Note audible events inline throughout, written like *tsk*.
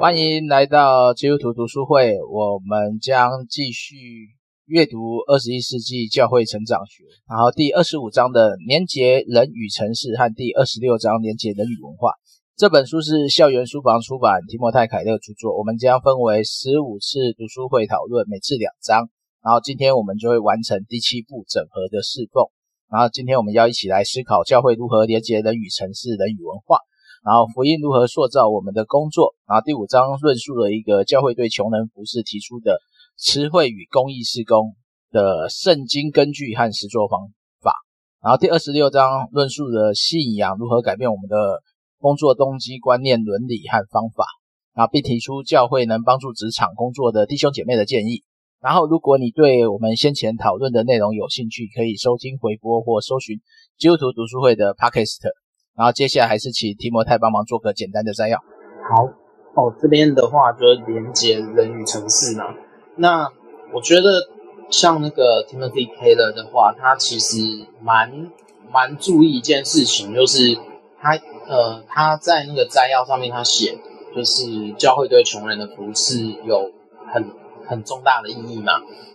欢迎来到基督徒读书会，我们将继续阅读二十一世纪教会成长学，然后第二十五章的连结人与城市和第二十六章连结人与文化。这本书是校园书房出版，提摩泰凯勒著作。我们将分为十五次读书会讨论，每次两章。然后今天我们就会完成第七步整合的侍奉。然后今天我们要一起来思考教会如何连接人与城市、人与文化。然后福音如何塑造我们的工作？然后第五章论述了一个教会对穷人服饰提出的词汇与公益施工的圣经根据和实作方法。然后第二十六章论述了信仰如何改变我们的工作动机、观念、伦理和方法。然后并提出教会能帮助职场工作的弟兄姐妹的建议。然后如果你对我们先前讨论的内容有兴趣，可以收听回播或搜寻基督徒读书会的 Podcast。然后接下来还是请提摩太帮忙做个简单的摘要。好，哦，这边的话就是连接人与城市嘛。那我觉得像那个 Timothy Keller 的话，他其实蛮蛮注意一件事情，就是他呃他在那个摘要上面他写，就是教会对穷人的服事有很很重大的意义嘛。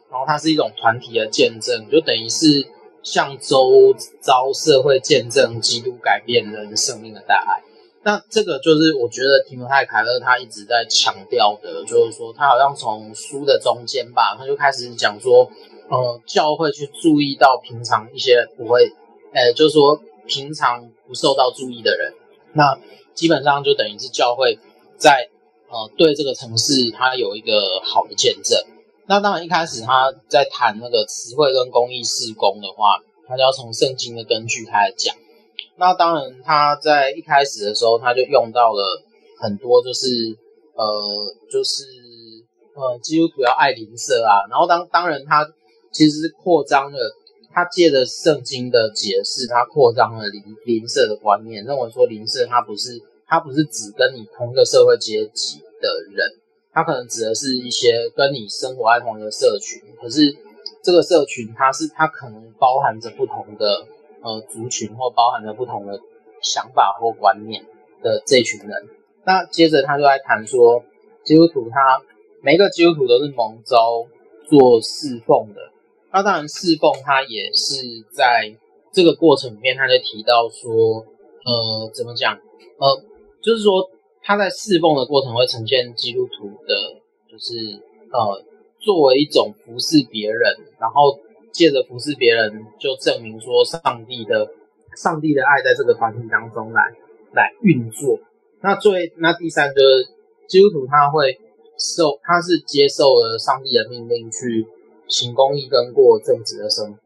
然后它是一种团体的见证，就等于是。向周遭社会见证基督改变人生命的大爱，那这个就是我觉得提摩太凯勒他一直在强调的，就是说他好像从书的中间吧，他就开始讲说，呃，教会去注意到平常一些不会，呃，就是说平常不受到注意的人，那基本上就等于是教会在呃对这个城市它有一个好的见证。那当然，一开始他在谈那个词汇跟公益事工的话，他就要从圣经的根据开始讲。那当然，他在一开始的时候，他就用到了很多，就是呃，就是呃，基督徒要爱邻舍啊。然后当当然，他其实扩张了，他借着圣经的解释，他扩张了邻邻舍的观念，认为说邻舍他不是他不是只跟你同一个社会阶级的人。它可能指的是一些跟你生活在同一个社群，可是这个社群它是它可能包含着不同的呃族群，或包含着不同的想法或观念的这群人。那接着他就来谈说，基督徒他每个基督徒都是蒙召做侍奉的。那当然侍奉他也是在这个过程里面，他就提到说，呃，怎么讲？呃，就是说。他在侍奉的过程会呈现基督徒的，就是呃，作为一种服侍别人，然后借着服侍别人，就证明说上帝的上帝的爱在这个团体当中来来运作。那最那第三就是基督徒他会受，他是接受了上帝的命令去行公义跟过正直的生活。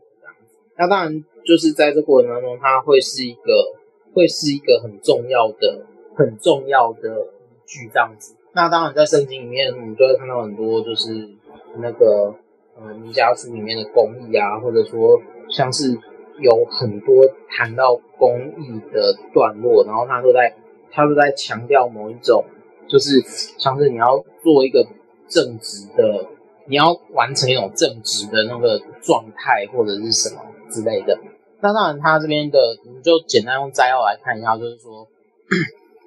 那当然就是在这过程当中，他会是一个会是一个很重要的。很重要的依据这样子，那当然在圣经里面，我们就会看到很多就是那个呃弥迦书里面的公义啊，或者说像是有很多谈到公义的段落，然后他都在他都在强调某一种，就是像是你要做一个正直的，你要完成一种正直的那个状态或者是什么之类的。那当然他这边的，我们就简单用摘要来看一下，就是说。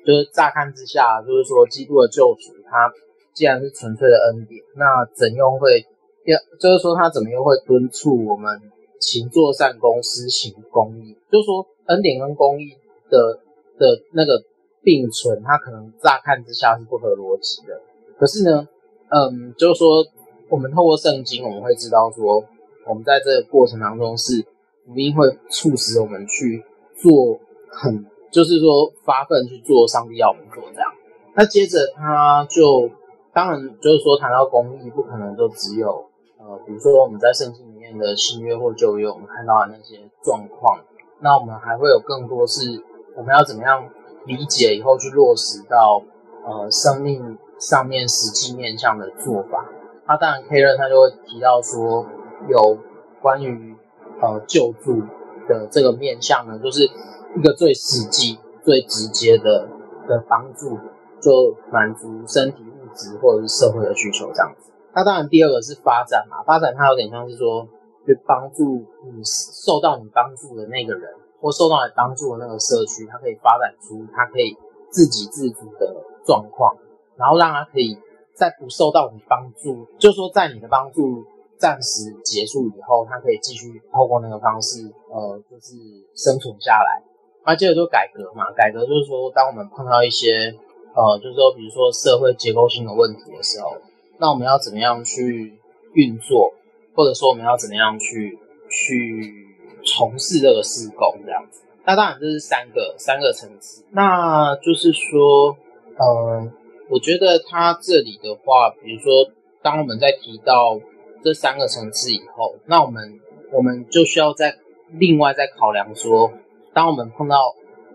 就是乍看之下，就是说基督的救赎，他既然是纯粹的恩典，那怎又会，要就是说他怎么又会敦促我们勤做善功，施行公义？就是说恩典跟公义的的那个并存，它可能乍看之下是不合逻辑的。可是呢，嗯，就是说我们透过圣经，我们会知道说，我们在这个过程当中是福音会促使我们去做很。就是说发奋去做上帝要我们做这样，那接着他就当然就是说谈到公益，不可能就只有呃，比如说我们在圣经里面的新约或旧约，我们看到的那些状况，那我们还会有更多是我们要怎么样理解以后去落实到呃生命上面实际面向的做法。那当然 K 瑞他就会提到说有关于呃救助的这个面向呢，就是。一个最实际、最直接的的帮助，就满足身体、物质或者是社会的需求这样子。那当然，第二个是发展嘛，发展它有点像是说，去帮助你受到你帮助的那个人，或受到你帮助的那个社区，它可以发展出它可以自给自足的状况。然后让他可以在不受到你帮助，就说在你的帮助暂时结束以后，他可以继续透过那个方式，呃，就是生存下来。那接着就改革嘛，改革就是说，当我们碰到一些呃，就是说比如说社会结构性的问题的时候，那我们要怎么样去运作，或者说我们要怎么样去去从事这个施工这样子。那当然这是三个三个层次，那就是说，呃，我觉得他这里的话，比如说，当我们在提到这三个层次以后，那我们我们就需要再另外再考量说，当我们碰到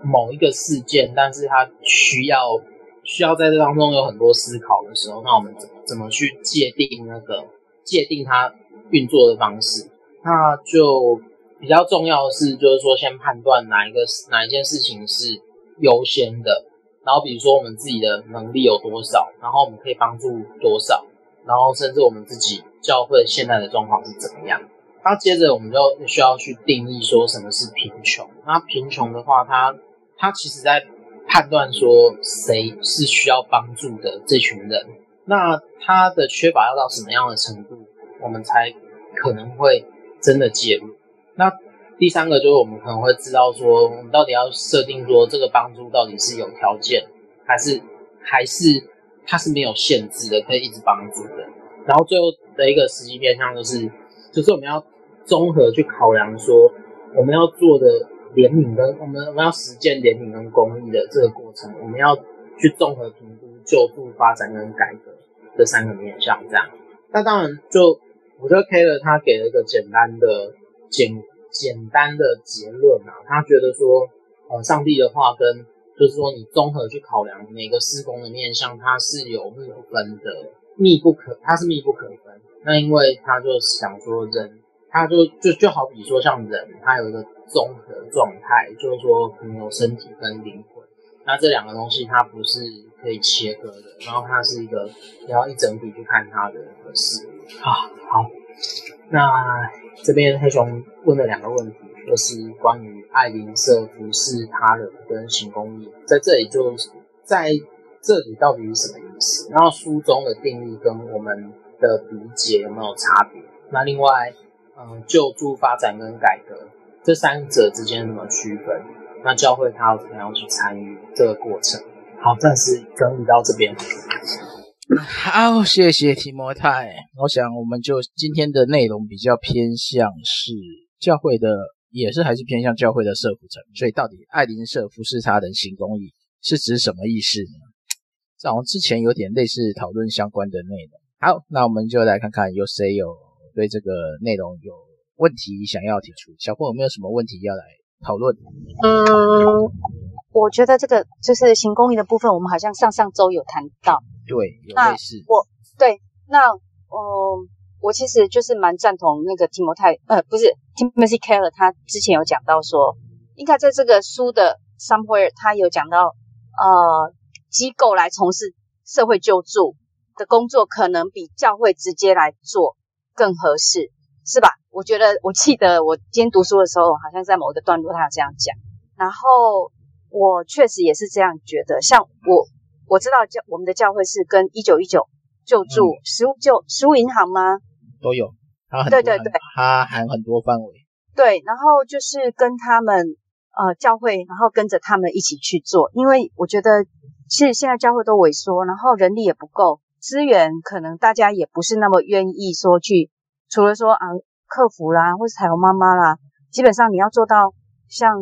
某一个事件，但是它需要需要在这当中有很多思考的时候，那我们怎么怎么去界定那个界定它运作的方式，那就。比较重要的是，就是说先判断哪一个哪一件事情是优先的，然后比如说我们自己的能力有多少，然后我们可以帮助多少，然后甚至我们自己教会现在的状况是怎么样。那接着我们就需要去定义说什么是贫穷。那贫穷的话，它它其实在判断说谁是需要帮助的这群人，那他的缺乏要到什么样的程度，我们才可能会真的介入。那第三个就是我们可能会知道说，我们到底要设定说这个帮助到底是有条件，还是还是它是没有限制的，可以一直帮助的。然后最后的一个实际面向就是，就是我们要综合去考量说，我们要做的怜悯跟我们我们要实践怜悯跟公益的这个过程，我们要去综合评估救助、发展跟改革这三个面向这样。那当然就我觉得 K 的他给了一个简单的。简简单的结论啊，他觉得说，呃，上帝的话跟就是说，你综合去考量每个施工的面向，它是有密不分的，密不可，它是密不可分。那因为他就想说人，他就就就好比说像人，他有一个综合状态，就是说可能有身体跟灵魂，那这两个东西它不是可以切割的，然后它是一个你要一整体去看它的事啊，好。那这边黑熊问了两个问题，就是关于爱邻舍服侍他人跟行公义，在这里就在这里到底是什么意思？然后书中的定义跟我们的理解有没有差别？那另外，嗯，救助、发展跟改革这三者之间怎么区分？那教会他要怎么样去参与这个过程？好，暂时整理到这边。好，谢谢提摩太。我想，我们就今天的内容比较偏向是教会的，也是还是偏向教会的社福层。所以，到底爱邻舍服侍他人行公义是指什么意思呢？这好像之前有点类似讨论相关的内容。好，那我们就来看看有谁有对这个内容有问题想要提出。小朋友有没有什么问题要来讨论？嗯，我觉得这个就是行公益的部分，我们好像上上周有谈到。对，有类似。我对，那嗯，我其实就是蛮赞同那个提摩太，呃，不是 Timothy Keller，他之前有讲到说，应该在这个书的 somewhere，他有讲到，呃，机构来从事社会救助的工作，可能比教会直接来做更合适，是吧？我觉得，我记得我今天读书的时候，好像在某一个段落他有这样讲，然后我确实也是这样觉得，像我。我知道教我们的教会是跟一九一九救助、嗯、食物救食物银行吗？都有，它很对对对，它含很多范围。对，然后就是跟他们呃教会，然后跟着他们一起去做，因为我觉得其实现在教会都萎缩，然后人力也不够，资源可能大家也不是那么愿意说去，除了说啊客服啦，或是彩虹妈妈啦，基本上你要做到像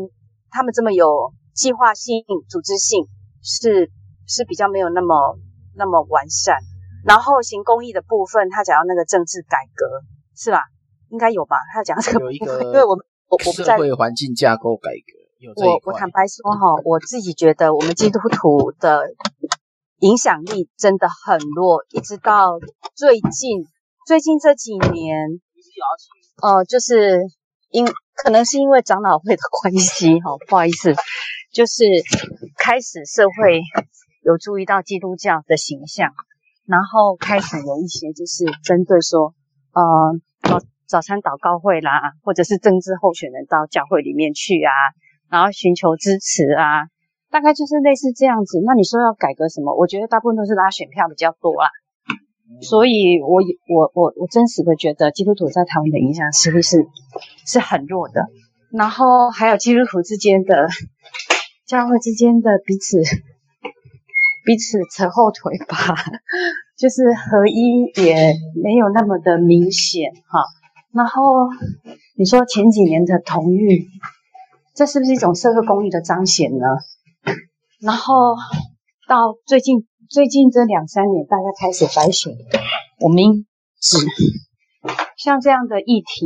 他们这么有计划性、组织性是。是比较没有那么那么完善，然后行公益的部分，他讲到那个政治改革是吧？应该有吧？他讲这个部分，因为我们我我不在社会环境架构改革。我我坦白说哈，我自己觉得我们基督徒的影响力真的很弱，一直到最近最近这几年，呃，就是因可能是因为长老会的关系哈，*laughs* 不好意思，就是开始社会。有注意到基督教的形象，然后开始有一些就是针对说，呃，早早餐祷告会啦，或者是政治候选人到教会里面去啊，然后寻求支持啊。大概就是类似这样子。那你说要改革什么？我觉得大部分都是拉选票比较多啦。所以我我我我真实的觉得基督徒在台湾的影响实力是是很弱的。然后还有基督徒之间的教会之间的彼此彼此扯后腿吧，就是合一也没有那么的明显哈。然后你说前几年的同育，这是不是一种社会公益的彰显呢？然后到最近最近这两三年，大家开始反省我们只像这样的议题，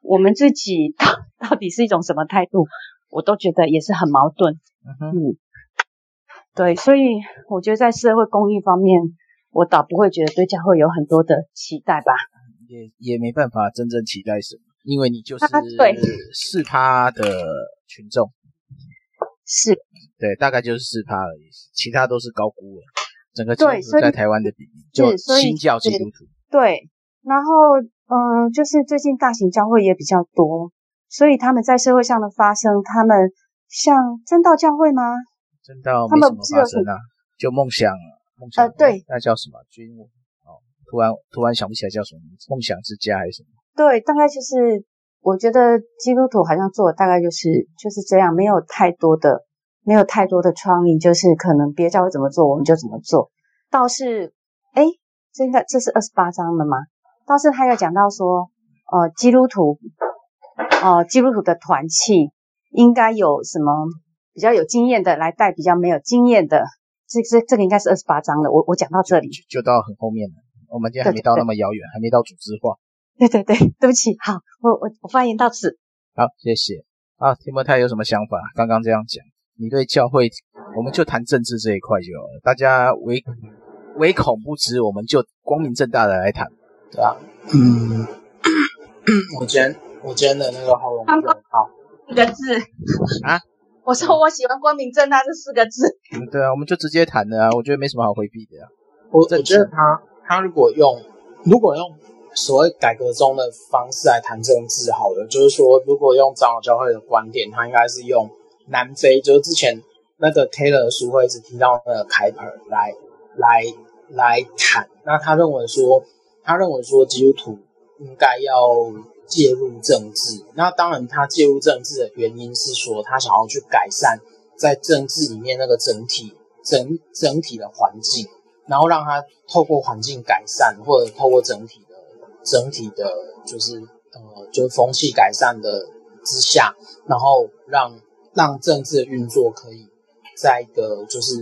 我们自己。到到底是一种什么态度？我都觉得也是很矛盾。嗯哼，嗯，对，所以我觉得在社会公益方面，我倒不会觉得对教会有很多的期待吧。也也没办法真正期待什么，因为你就是对是他的群众，是，对，大概就是四趴而已，其他都是高估了。整个基督徒在台湾的比例，就新教基督徒。对，然后嗯、呃，就是最近大型教会也比较多。所以他们在社会上的发生，他们像真道教会吗？真道没什么发声啊，就梦想，梦想，呃，对，那叫什么？君哦，突然突然想不起来叫什么名字，梦想之家还是什么？对，大概就是我觉得基督徒好像做的大概就是就是这样，没有太多的没有太多的创意，就是可能别教会怎么做我们就怎么做。倒是，哎，这个这是二十八章了吗？倒是他有讲到说，呃，基督徒。哦，基督徒的团契应该有什么比较有经验的来带比较没有经验的？这这这个应该是二十八章了。我我讲到这里就，就到很后面了。我们今天还没到那么遥远，还没到组织化。对对对，对不起。好，我我我发言到此。好，谢谢。啊，提摩太有什么想法？刚刚这样讲，你对教会，我们就谈政治这一块就好了。大家唯唯恐不知，我们就光明正大的来谈，对吧？嗯，我今天。我今天的那个喉咙很好，四个字啊！我说我喜欢光明正大这四个字。嗯，对啊，我们就直接谈的啊！我觉得没什么好回避的呀、啊。我我觉得他他如果用如果用所谓改革中的方式来谈政治，好了，就是说如果用长老教会的观点，他应该是用南非，就是之前那个 Taylor 的书会一直提到那个开普来来来谈。那他认为说，他认为说基督徒应该要。介入政治，那当然，他介入政治的原因是说，他想要去改善在政治里面那个整体整整体的环境，然后让他透过环境改善，或者透过整体的整体的，就是呃，就是风气改善的之下，然后让让政治的运作可以在一个就是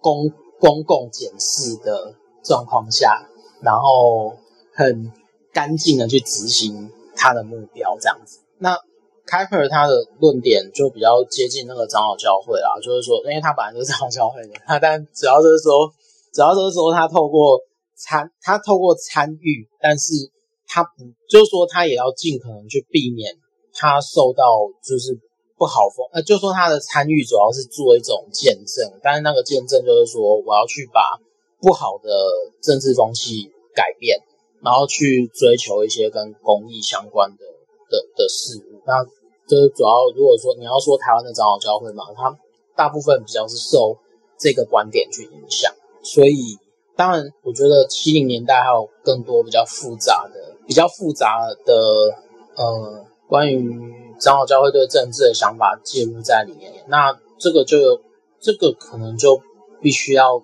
公公共检视的状况下，然后很干净的去执行。他的目标这样子，那开普尔他的论点就比较接近那个长老教会啦，就是说，因为他本来就是长老教会的，他但主要就是说，主要就是说他透过参，他透过参与，但是他不，就是说他也要尽可能去避免他受到就是不好风，呃，就说他的参与主要是做一种见证，但是那个见证就是说，我要去把不好的政治风气改变。然后去追求一些跟公益相关的的的事物，那就是主要如果说你要说台湾的长老教会嘛，它大部分比较是受这个观点去影响，所以当然我觉得七零年代还有更多比较复杂的、比较复杂的呃关于长老教会对政治的想法介入在里面，那这个就有这个可能就必须要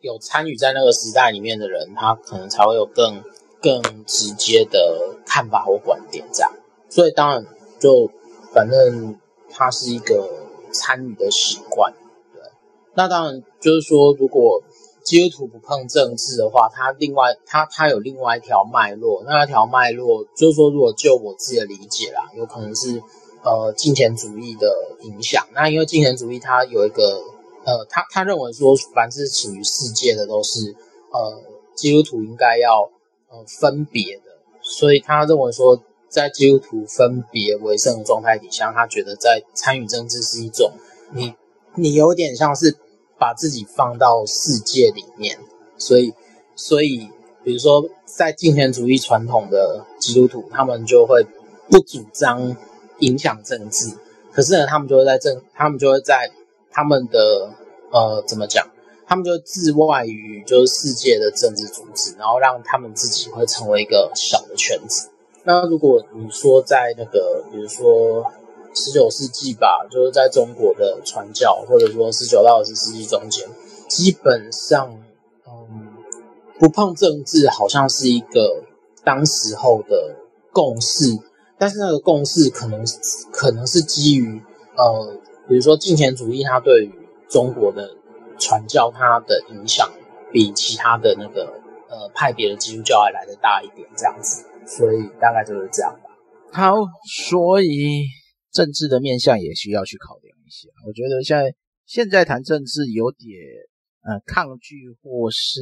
有参与在那个时代里面的人，他可能才会有更。更直接的看法或观点，这样，所以当然就反正它是一个参与的习惯，对。那当然就是说，如果基督徒不碰政治的话，它另外它它有另外一条脉络，那条脉络就是说，如果就我自己的理解啦，有可能是呃金钱主义的影响。那因为金钱主义它有一个呃，他他认为说，凡是起于世界的都是呃基督徒应该要。呃，分别的，所以他认为说，在基督徒分别为圣的状态底下，他觉得在参与政治是一种，你你有点像是把自己放到世界里面，所以所以，比如说在金钱主义传统的基督徒，他们就会不主张影响政治，可是呢，他们就会在政，他们就会在他们的呃怎么讲？他们就自外于就是世界的政治组织，然后让他们自己会成为一个小的圈子。那如果你说在那个，比如说十九世纪吧，就是在中国的传教，或者说十九到二十世纪中间，基本上，嗯，不碰政治好像是一个当时候的共识，但是那个共识可能可能是基于呃，比如说金钱主义，它对于中国的传教，它的影响比其他的那个呃派别的基督教还来得大一点，这样子，所以大概就是这样吧。好，所以政治的面向也需要去考量一下。我觉得现在现在谈政治有点呃抗拒或是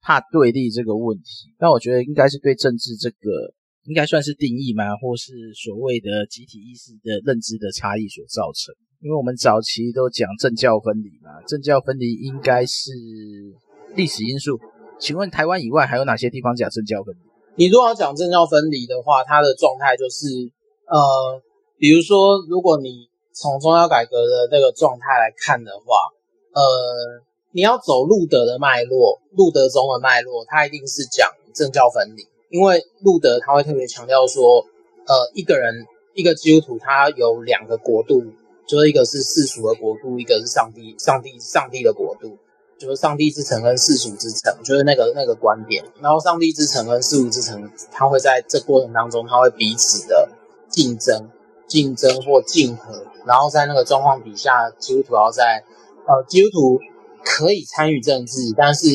怕对立这个问题，但我觉得应该是对政治这个应该算是定义嘛，或是所谓的集体意识的认知的差异所造成。因为我们早期都讲政教分离嘛，政教分离应该是历史因素。请问台湾以外还有哪些地方讲政教分离？你如果要讲政教分离的话，它的状态就是，呃，比如说，如果你从宗教改革的那个状态来看的话，呃，你要走路德的脉络，路德宗的脉络，它一定是讲政教分离，因为路德他会特别强调说，呃，一个人一个基督徒他有两个国度。就是一个是世俗的国度，一个是上帝、上帝、上帝的国度，就是上帝之城跟世俗之城，就是那个那个观点。然后上帝之城跟世俗之城，它会在这过程当中，它会彼此的竞争、竞争或竞合。然后在那个状况底下，基督徒要在呃，基督徒可以参与政治，但是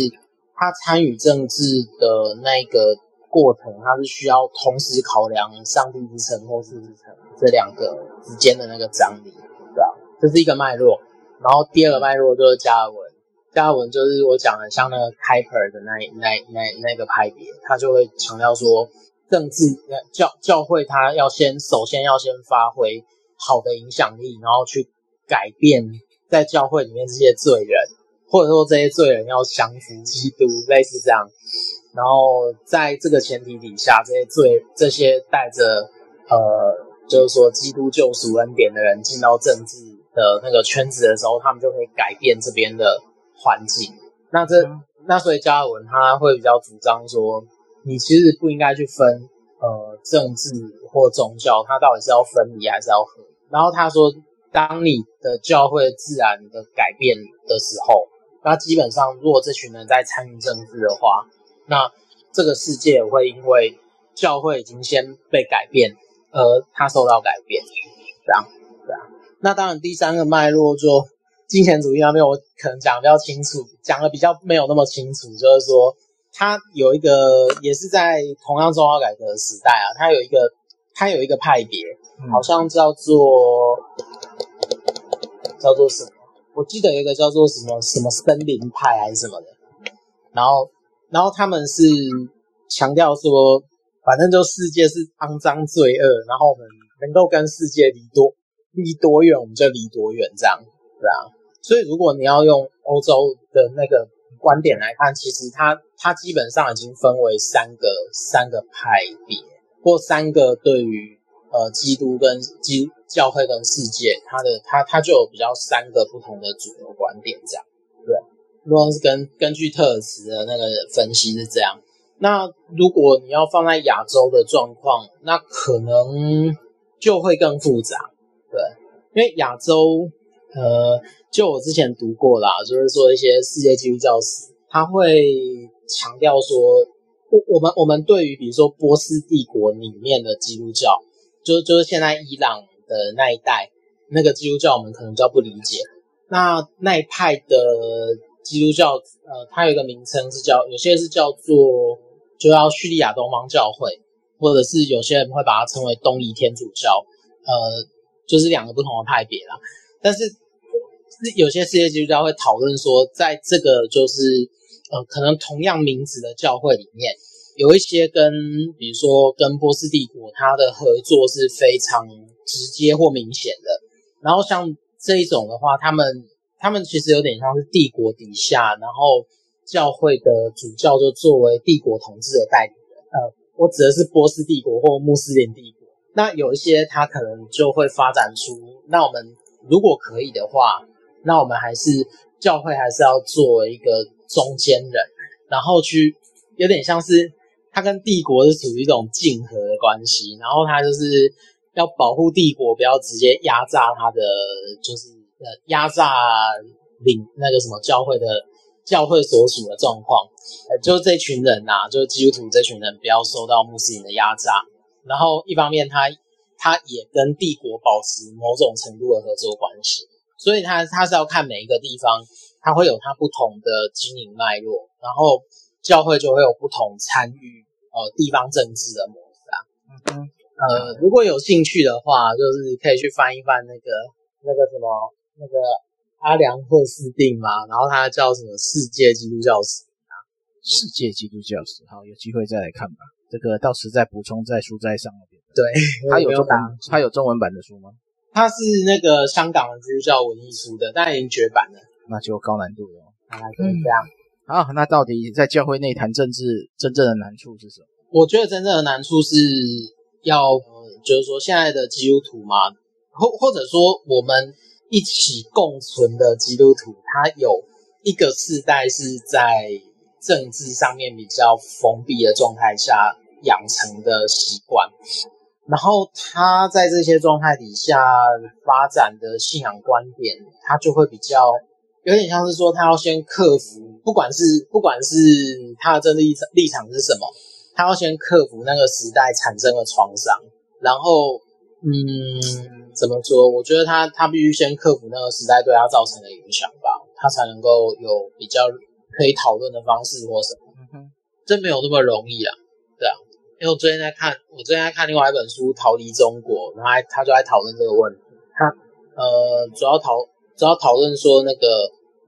他参与政治的那个过程，他是需要同时考量上帝之城或世之城这两个之间的那个张力。这是一个脉络，然后第二个脉络就是加尔文，加尔文就是我讲的像那个开普尔的那那那那个派别，他就会强调说，政治教教会他要先首先要先发挥好的影响力，然后去改变在教会里面这些罪人，或者说这些罪人要降服基督，类似这样。然后在这个前提底下，这些罪这些带着呃，就是说基督救赎恩典的人进到政治。的那个圈子的时候，他们就可以改变这边的环境。那这那所以加尔文他会比较主张说，你其实不应该去分呃政治或宗教，它到底是要分离还是要合。然后他说，当你的教会自然的改变的时候，那基本上如果这群人在参与政治的话，那这个世界会因为教会已经先被改变，而他受到改变，这样。那当然，第三个脉络就金钱主义那边，我可能讲的比较清楚，讲的比较没有那么清楚。就是说，它有一个，也是在同样中华改革的时代啊，他有一个，他有一个派别，好像叫做叫做什么？我记得有一个叫做什么什么森林派还是什么的。然后，然后他们是强调说，反正就世界是肮脏罪恶，然后我们能够跟世界离多。离多远我们就离多远，这样对啊。所以如果你要用欧洲的那个观点来看，其实它它基本上已经分为三个三个派别，或三个对于呃基督跟基教会跟世界，它的它它就有比较三个不同的主流观点，这样对。如果是根根据特尔茨的那个分析是这样，那如果你要放在亚洲的状况，那可能就会更复杂。对，因为亚洲，呃，就我之前读过啦，就是说一些世界基督教史，他会强调说，我我们我们对于比如说波斯帝国里面的基督教，就就是现在伊朗的那一代那个基督教，我们可能叫不理解。那那一派的基督教，呃，它有一个名称是叫，有些是叫做就叫叙利亚东方教会，或者是有些人会把它称为东仪天主教，呃。就是两个不同的派别啦，但是有些世界基督教会讨论说，在这个就是呃，可能同样名字的教会里面，有一些跟比如说跟波斯帝国它的合作是非常直接或明显的，然后像这一种的话，他们他们其实有点像是帝国底下，然后教会的主教就作为帝国统治的代理人，呃，我指的是波斯帝国或穆斯林帝国。那有一些他可能就会发展出，那我们如果可以的话，那我们还是教会还是要做一个中间人，然后去有点像是他跟帝国是处于一种竞合的关系，然后他就是要保护帝国，不要直接压榨他的，就是呃压榨领那个什么教会的教会所属的状况，就是这群人呐、啊，就是基督徒这群人不要受到穆斯林的压榨，然后一方面他。他也跟帝国保持某种程度的合作关系，所以他他是要看每一个地方，他会有它不同的经营脉络，然后教会就会有不同参与呃地方政治的模式啊。嗯哼，呃，如果有兴趣的话，就是可以去翻一翻那个那个什么那个阿良赫斯定嘛，然后他叫什么世界基督教史啊？世界基督教史，好，有机会再来看吧。这个到时再补充在书斋上面。对，他有中文，他有中文版的书吗？他是那个香港的基督教文艺书的，但已经绝版了，那就高难度了。大概就是这样。好，那到底在教会内谈政治真正的难处是什么？我觉得真正的难处是要，就是说现在的基督徒嘛，或或者说我们一起共存的基督徒，他有一个世代是在政治上面比较封闭的状态下养成的习惯。然后他在这些状态底下发展的信仰观点，他就会比较有点像是说，他要先克服，不管是不管是他的政治立场立场是什么，他要先克服那个时代产生的创伤。然后，嗯，怎么说？我觉得他他必须先克服那个时代对他造成的影响吧，他才能够有比较可以讨论的方式或什么。真没有那么容易啊，对啊。因为我最近在看，我最近在看另外一本书《逃离中国》，然后他就在讨论这个问题。他呃，主要讨主要讨论说那个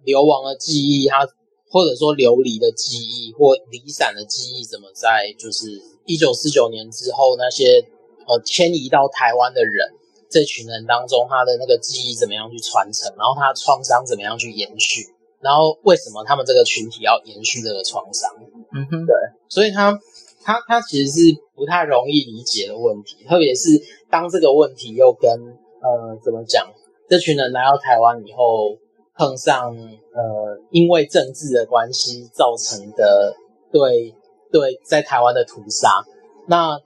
流亡的记忆，他或者说流离的记忆或离散的记忆，怎么在就是一九四九年之后那些呃迁移到台湾的人这群人当中，他的那个记忆怎么样去传承，然后他的创伤怎么样去延续，然后为什么他们这个群体要延续这个创伤？嗯哼，对，所以他。他他其实是不太容易理解的问题，特别是当这个问题又跟呃怎么讲，这群人来到台湾以后碰上呃因为政治的关系造成的对对在台湾的屠杀，那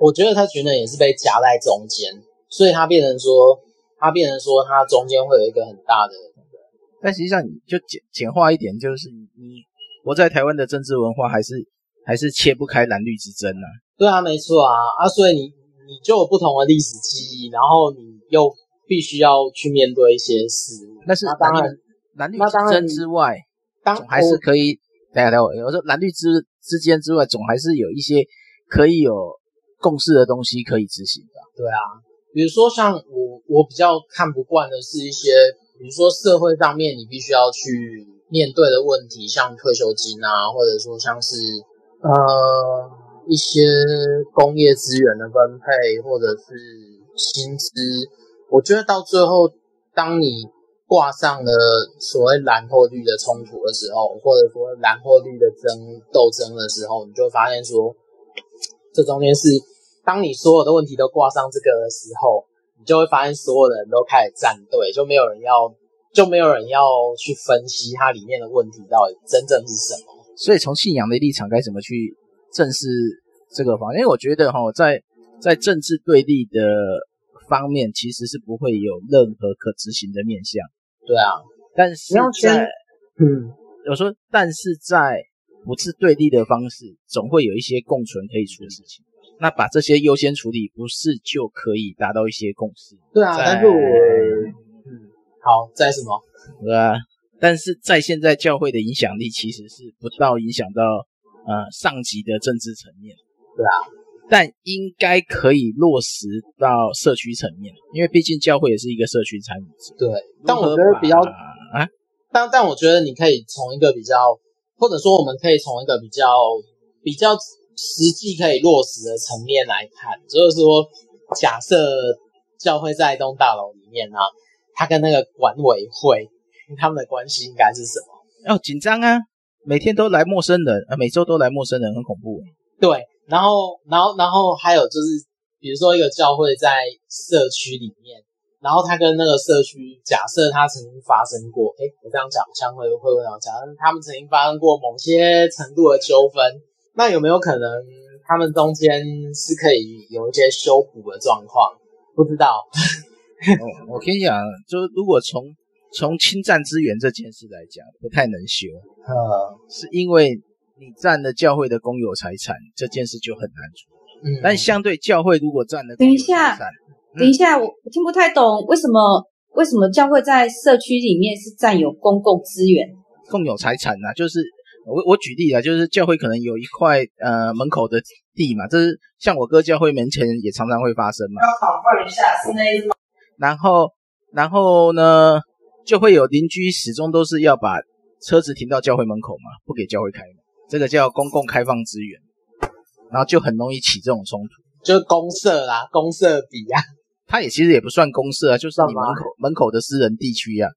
我觉得他群人也是被夹在中间，所以他变成说他变成说他中间会有一个很大的，但实际上你就简简化一点，就是你活在台湾的政治文化还是。还是切不开蓝绿之争呢、啊？对啊，没错啊啊！所以你你就有不同的历史记忆，然后你又必须要去面对一些事物。那是当然，蓝绿之争之外，当还是可以。等下等下，我说蓝绿之之间之外，总还是有一些可以有共识的东西可以执行的。对啊，比如说像我我比较看不惯的是一些，比如说社会上面你必须要去面对的问题，像退休金啊，或者说像是。呃，一些工业资源的分配，或者是薪资，我觉得到最后，当你挂上了所谓蓝或绿的冲突的时候，或者说蓝或绿的争斗争的时候，你就会发现说，这中间是当你所有的问题都挂上这个的时候，你就会发现所有的人都开始站队，就没有人要，就没有人要去分析它里面的问题到底真正是什么。所以从信仰的立场该怎么去正视这个方？因为我觉得哈，在在政治对立的方面，其实是不会有任何可执行的面向。对啊，但是在嗯，我说，但是在不是对立的方式，总会有一些共存可以处理的事情。那把这些优先处理，不是就可以达到一些共识？对啊，但是我嗯，好，在什么？对啊。但是在现在教会的影响力其实是不到影响到呃上级的政治层面，对啊，但应该可以落实到社区层面，因为毕竟教会也是一个社区参与者。对，但我觉得比较啊，但但我觉得你可以从一个比较，或者说我们可以从一个比较比较实际可以落实的层面来看，就是说，假设教会在一栋大楼里面啊，他跟那个管委会。他们的关系应该是什么？哦，紧张啊！每天都来陌生人，呃，每周都来陌生人，很恐怖。对，然后，然后，然后还有就是，比如说一个教会在社区里面，然后他跟那个社区，假设他曾经发生过，哎，我这样讲，将会会问到，假设他们曾经发生过某些程度的纠纷，那有没有可能他们中间是可以有一些修补的状况？不知道。*laughs* 我跟你讲，就如果从从侵占资源这件事来讲，不太能修。呃，是因为你占了教会的公有财产，这件事就很难处理。嗯，但相对教会如果占了，等一下。等一下，我我听不太懂，为什么为什么教会在社区里面是占有公共资源、共有财产呢、啊？就是我我举例啊，就是教会可能有一块呃门口的地嘛，这是像我哥教会门前也常常会发生嘛。要讨论一下是那意思吗？然后然后呢，就会有邻居始终都是要把车子停到教会门口嘛，不给教会开门，这个叫公共开放资源，然后就很容易起这种冲突，就是公社啦，公社比呀、啊。它也其实也不算公社啊，就是你门口门口的私人地区啊，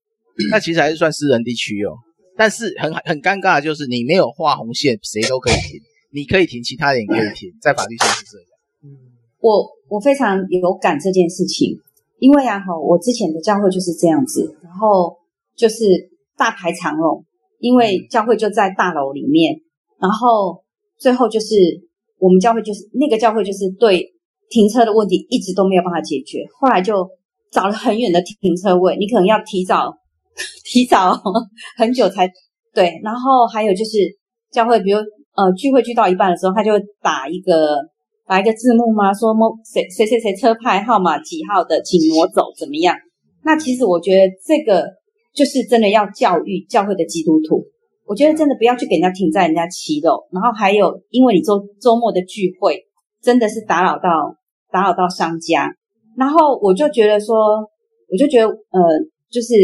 那其实还是算私人地区哦。但是很很尴尬的就是你没有画红线，谁都可以停，你可以停，其他人也可以停，在法律上是这样。嗯，我我非常有感这件事情，因为啊哈，我之前的教会就是这样子，然后就是大排长龙，因为教会就在大楼里面，然后最后就是我们教会就是那个教会就是对。停车的问题一直都没有办法解决，后来就找了很远的停车位，你可能要提早 *laughs* 提早 *laughs* 很久才对。然后还有就是教会，比如呃聚会聚到一半的时候，他就会打一个打一个字幕嘛，说某谁谁谁谁车牌号码几号的，请挪走，怎么样？那其实我觉得这个就是真的要教育教会的基督徒，我觉得真的不要去给人家停在人家骑楼。然后还有，因为你周周末的聚会。真的是打扰到打扰到商家，然后我就觉得说，我就觉得呃，就是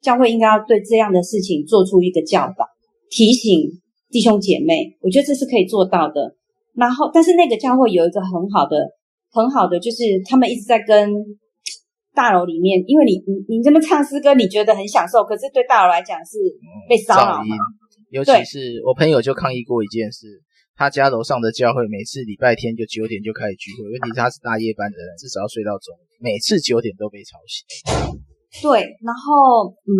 教会应该要对这样的事情做出一个教导，提醒弟兄姐妹，我觉得这是可以做到的。然后，但是那个教会有一个很好的、很好的，就是他们一直在跟大楼里面，因 *tsk* 为你你你这么唱诗歌，你觉得很享受，可是对大楼来讲是被骚扰嘛？尤其是我朋友就抗议过一件事。他家楼上的教会每次礼拜天就九点就开始聚会，问题是他是大夜班的人，至少要睡到中午，每次九点都被吵醒。对，然后嗯，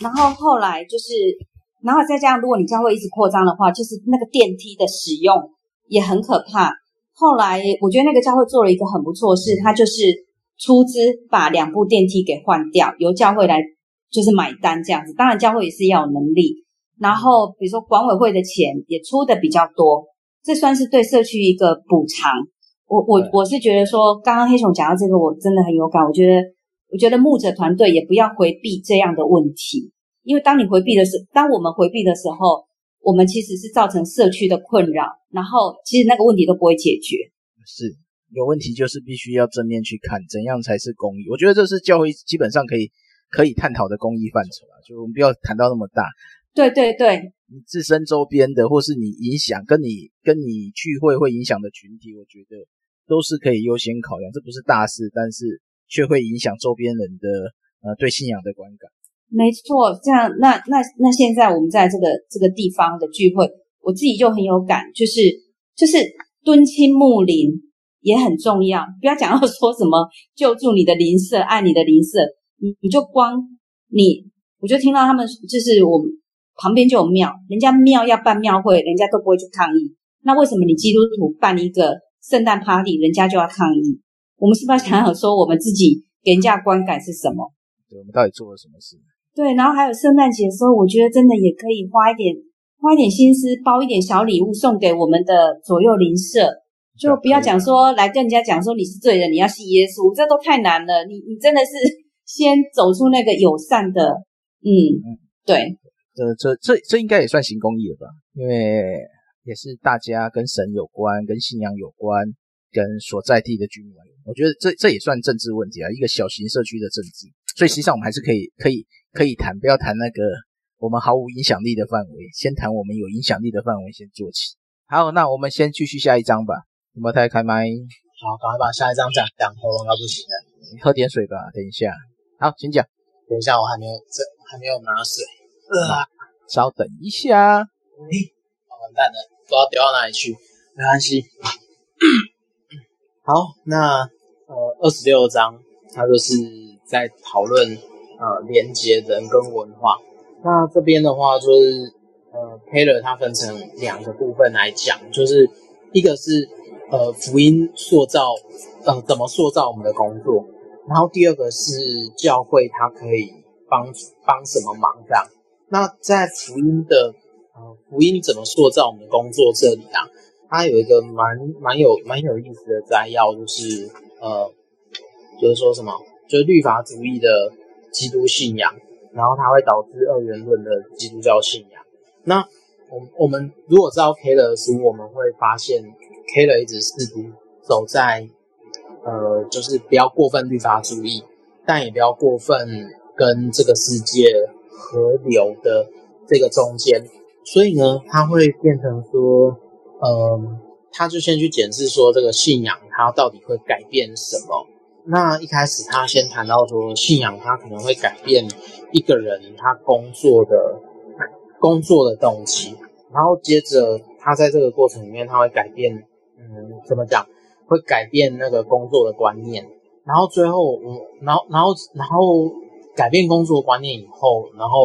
然后后来就是，然后再加上如果你教会一直扩张的话，就是那个电梯的使用也很可怕。后来我觉得那个教会做了一个很不错的事，他就是出资把两部电梯给换掉，由教会来就是买单这样子。当然教会也是要有能力。然后，比如说管委会的钱也出的比较多，这算是对社区一个补偿。我我我是觉得说，刚刚黑熊讲到这个，我真的很有感。我觉得，我觉得牧者团队也不要回避这样的问题，因为当你回避的是，当我们回避的时候，我们其实是造成社区的困扰，然后其实那个问题都不会解决。是有问题，就是必须要正面去看，怎样才是公益？我觉得这是教会基本上可以可以探讨的公益范畴啊，就我们不要谈到那么大。对对对，你自身周边的，或是你影响跟你跟你聚会会影响的群体，我觉得都是可以优先考量。这不是大事，但是却会影响周边人的呃对信仰的观感。没错，这样那那那现在我们在这个这个地方的聚会，我自己就很有感，就是就是敦亲睦邻也很重要。不要讲到说什么 *laughs* 救助你的邻舍，爱你的邻舍，你你就光你，我就听到他们就是我们。旁边就有庙，人家庙要办庙会，人家都不会去抗议。那为什么你基督徒办一个圣诞 party，人家就要抗议？我们是不是要想想说，我们自己给人家观感是什么？对，我们到底做了什么事？对，然后还有圣诞节的时候，我觉得真的也可以花一点花一点心思，包一点小礼物送给我们的左右邻舍，就不要讲说来跟人家讲说你是罪人，你要信耶稣，这都太难了。你你真的是先走出那个友善的，嗯，嗯对。这这这这应该也算行公益了吧？因为也是大家跟神有关、跟信仰有关、跟所在地的居民。我觉得这这也算政治问题啊，一个小型社区的政治。所以实际上我们还是可以可以可以谈，不要谈那个我们毫无影响力的范围，先谈我们有影响力的范围先做起。好，那我们先继续下一章吧。有没有太开麦？好，赶快把下一章讲讲，喉咙要不行了。你喝点水吧，等一下。好，请讲。等一下，我还没有这还没有拿水。呃，稍等一下。嘿，完蛋了，不知道丢到哪里去，没关系。*coughs* 好，那呃，二十六章，它就是在讨论呃连接人跟文化。那这边的话就是呃，Taylor 它分成两个部分来讲，就是一个是呃福音塑造呃怎么塑造我们的工作，然后第二个是教会它可以帮帮什么忙这样。那在福音的呃福音怎么塑造我们的工作这里啊，它有一个蛮蛮有蛮有意思的摘要，就是呃就是说什么，就是律法主义的基督信仰，然后它会导致二元论的基督教信仰。那我我们如果知道 K 的书，我们会发现 K 一直试图走在呃就是不要过分律法主义，但也不要过分跟这个世界河流的这个中间，所以呢，他会变成说，呃，他就先去检视说这个信仰它到底会改变什么。那一开始他先谈到说，信仰它可能会改变一个人他工作的工作的动机，然后接着他在这个过程里面他会改变，嗯，怎么讲？会改变那个工作的观念，然后最后，嗯，然后，然后，然后。改变工作观念以后，然后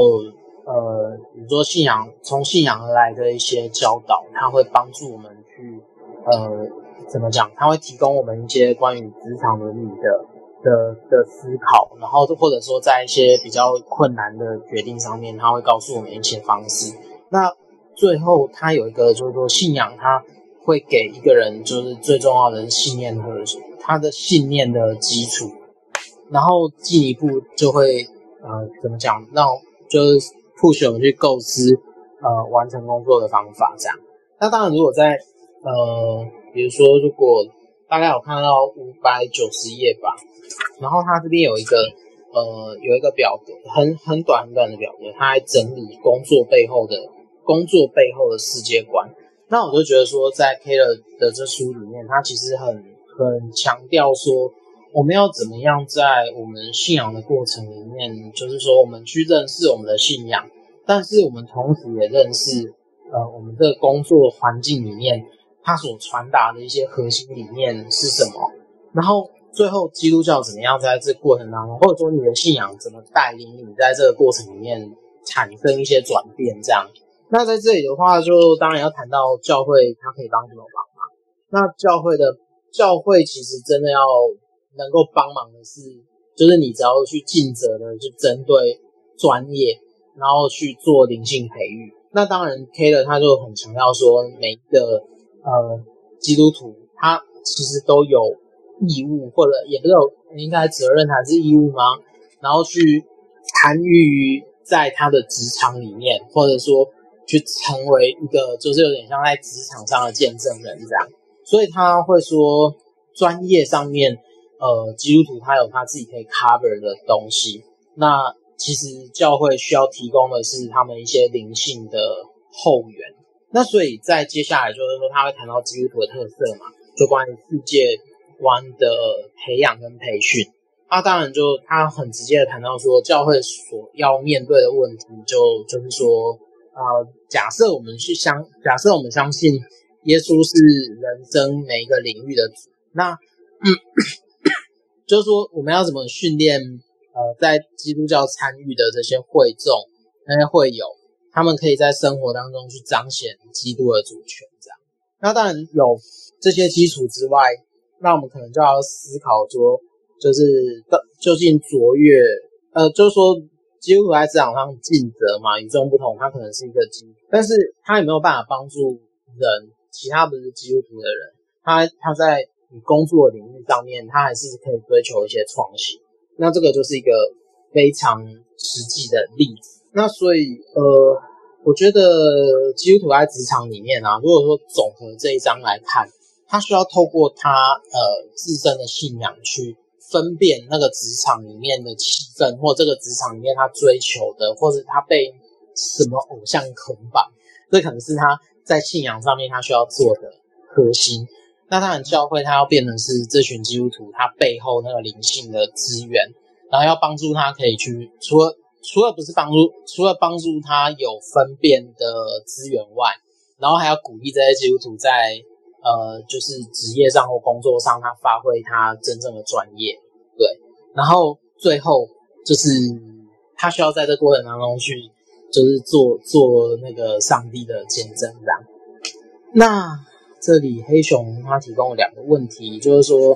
呃，比如说信仰，从信仰而来的一些教导，它会帮助我们去呃，怎么讲？它会提供我们一些关于职场伦理的的的思考，然后或者说在一些比较困难的决定上面，它会告诉我们一些方式。那最后，它有一个就是说，信仰它会给一个人就是最重要的信念和他的信念的基础。然后进一步就会呃怎么讲，让就是 push 我们去构思呃完成工作的方法这样。那当然，如果在呃比如说如果大概有看到五百九十页吧，然后它这边有一个呃有一个表格，很很短很短的表格，它还整理工作背后的工作背后的世界观。那我就觉得说，在 Keller 的这书里面，他其实很很强调说。我们要怎么样在我们信仰的过程里面，就是说我们去认识我们的信仰，但是我们同时也认识，呃，我们这个工作环境里面它所传达的一些核心理念是什么？然后最后基督教怎么样在这过程当中，或者说你的信仰怎么带领你在这个过程里面产生一些转变？这样，那在这里的话，就当然要谈到教会它可以帮什么忙嘛？那教会的教会其实真的要。能够帮忙的是，就是你只要去尽责的去针对专业，然后去做灵性培育。那当然，K 的他就很强调说，每一个呃基督徒他其实都有义务，或者也不是有应该责任还是义务吗？然后去参与在他的职场里面，或者说去成为一个就是有点像在职场上的见证人这样。所以他会说，专业上面。呃，基督徒他有他自己可以 cover 的东西，那其实教会需要提供的是他们一些灵性的后援。那所以在接下来就是说，他会谈到基督徒的特色嘛，就关于世界观的培养跟培训。他当然就他很直接的谈到说，教会所要面对的问题就就是说，呃，假设我们去相，假设我们相信耶稣是人生每一个领域的主，那嗯。*coughs* 就是说，我们要怎么训练呃，在基督教参与的这些会众、那些会友，他们可以在生活当中去彰显基督的主权，这样。那当然有这些基础之外，那我们可能就要思考说，就是究竟卓越，呃，就是说基督徒在职场上尽责嘛，与众不同，他可能是一个基，但是他有没有办法帮助人，其他不是基督徒的人，他他在。你工作领域上面，他还是可以追求一些创新。那这个就是一个非常实际的例子。那所以，呃，我觉得基督徒在职场里面啊，如果说总和这一章来看，他需要透过他呃自身的信仰去分辨那个职场里面的气氛，或这个职场里面他追求的，或者他被什么偶像捆绑，这可能是他在信仰上面他需要做的核心。那当然，教会它要变成是这群基督徒他背后那个灵性的资源，然后要帮助他可以去除了除了不是帮助，除了帮助他有分辨的资源外，然后还要鼓励这些基督徒在呃就是职业上或工作上他发挥他真正的专业，对。然后最后就是他需要在这过程当中去，就是做做那个上帝的见证这样。那这里黑熊他提供了两个问题，就是说，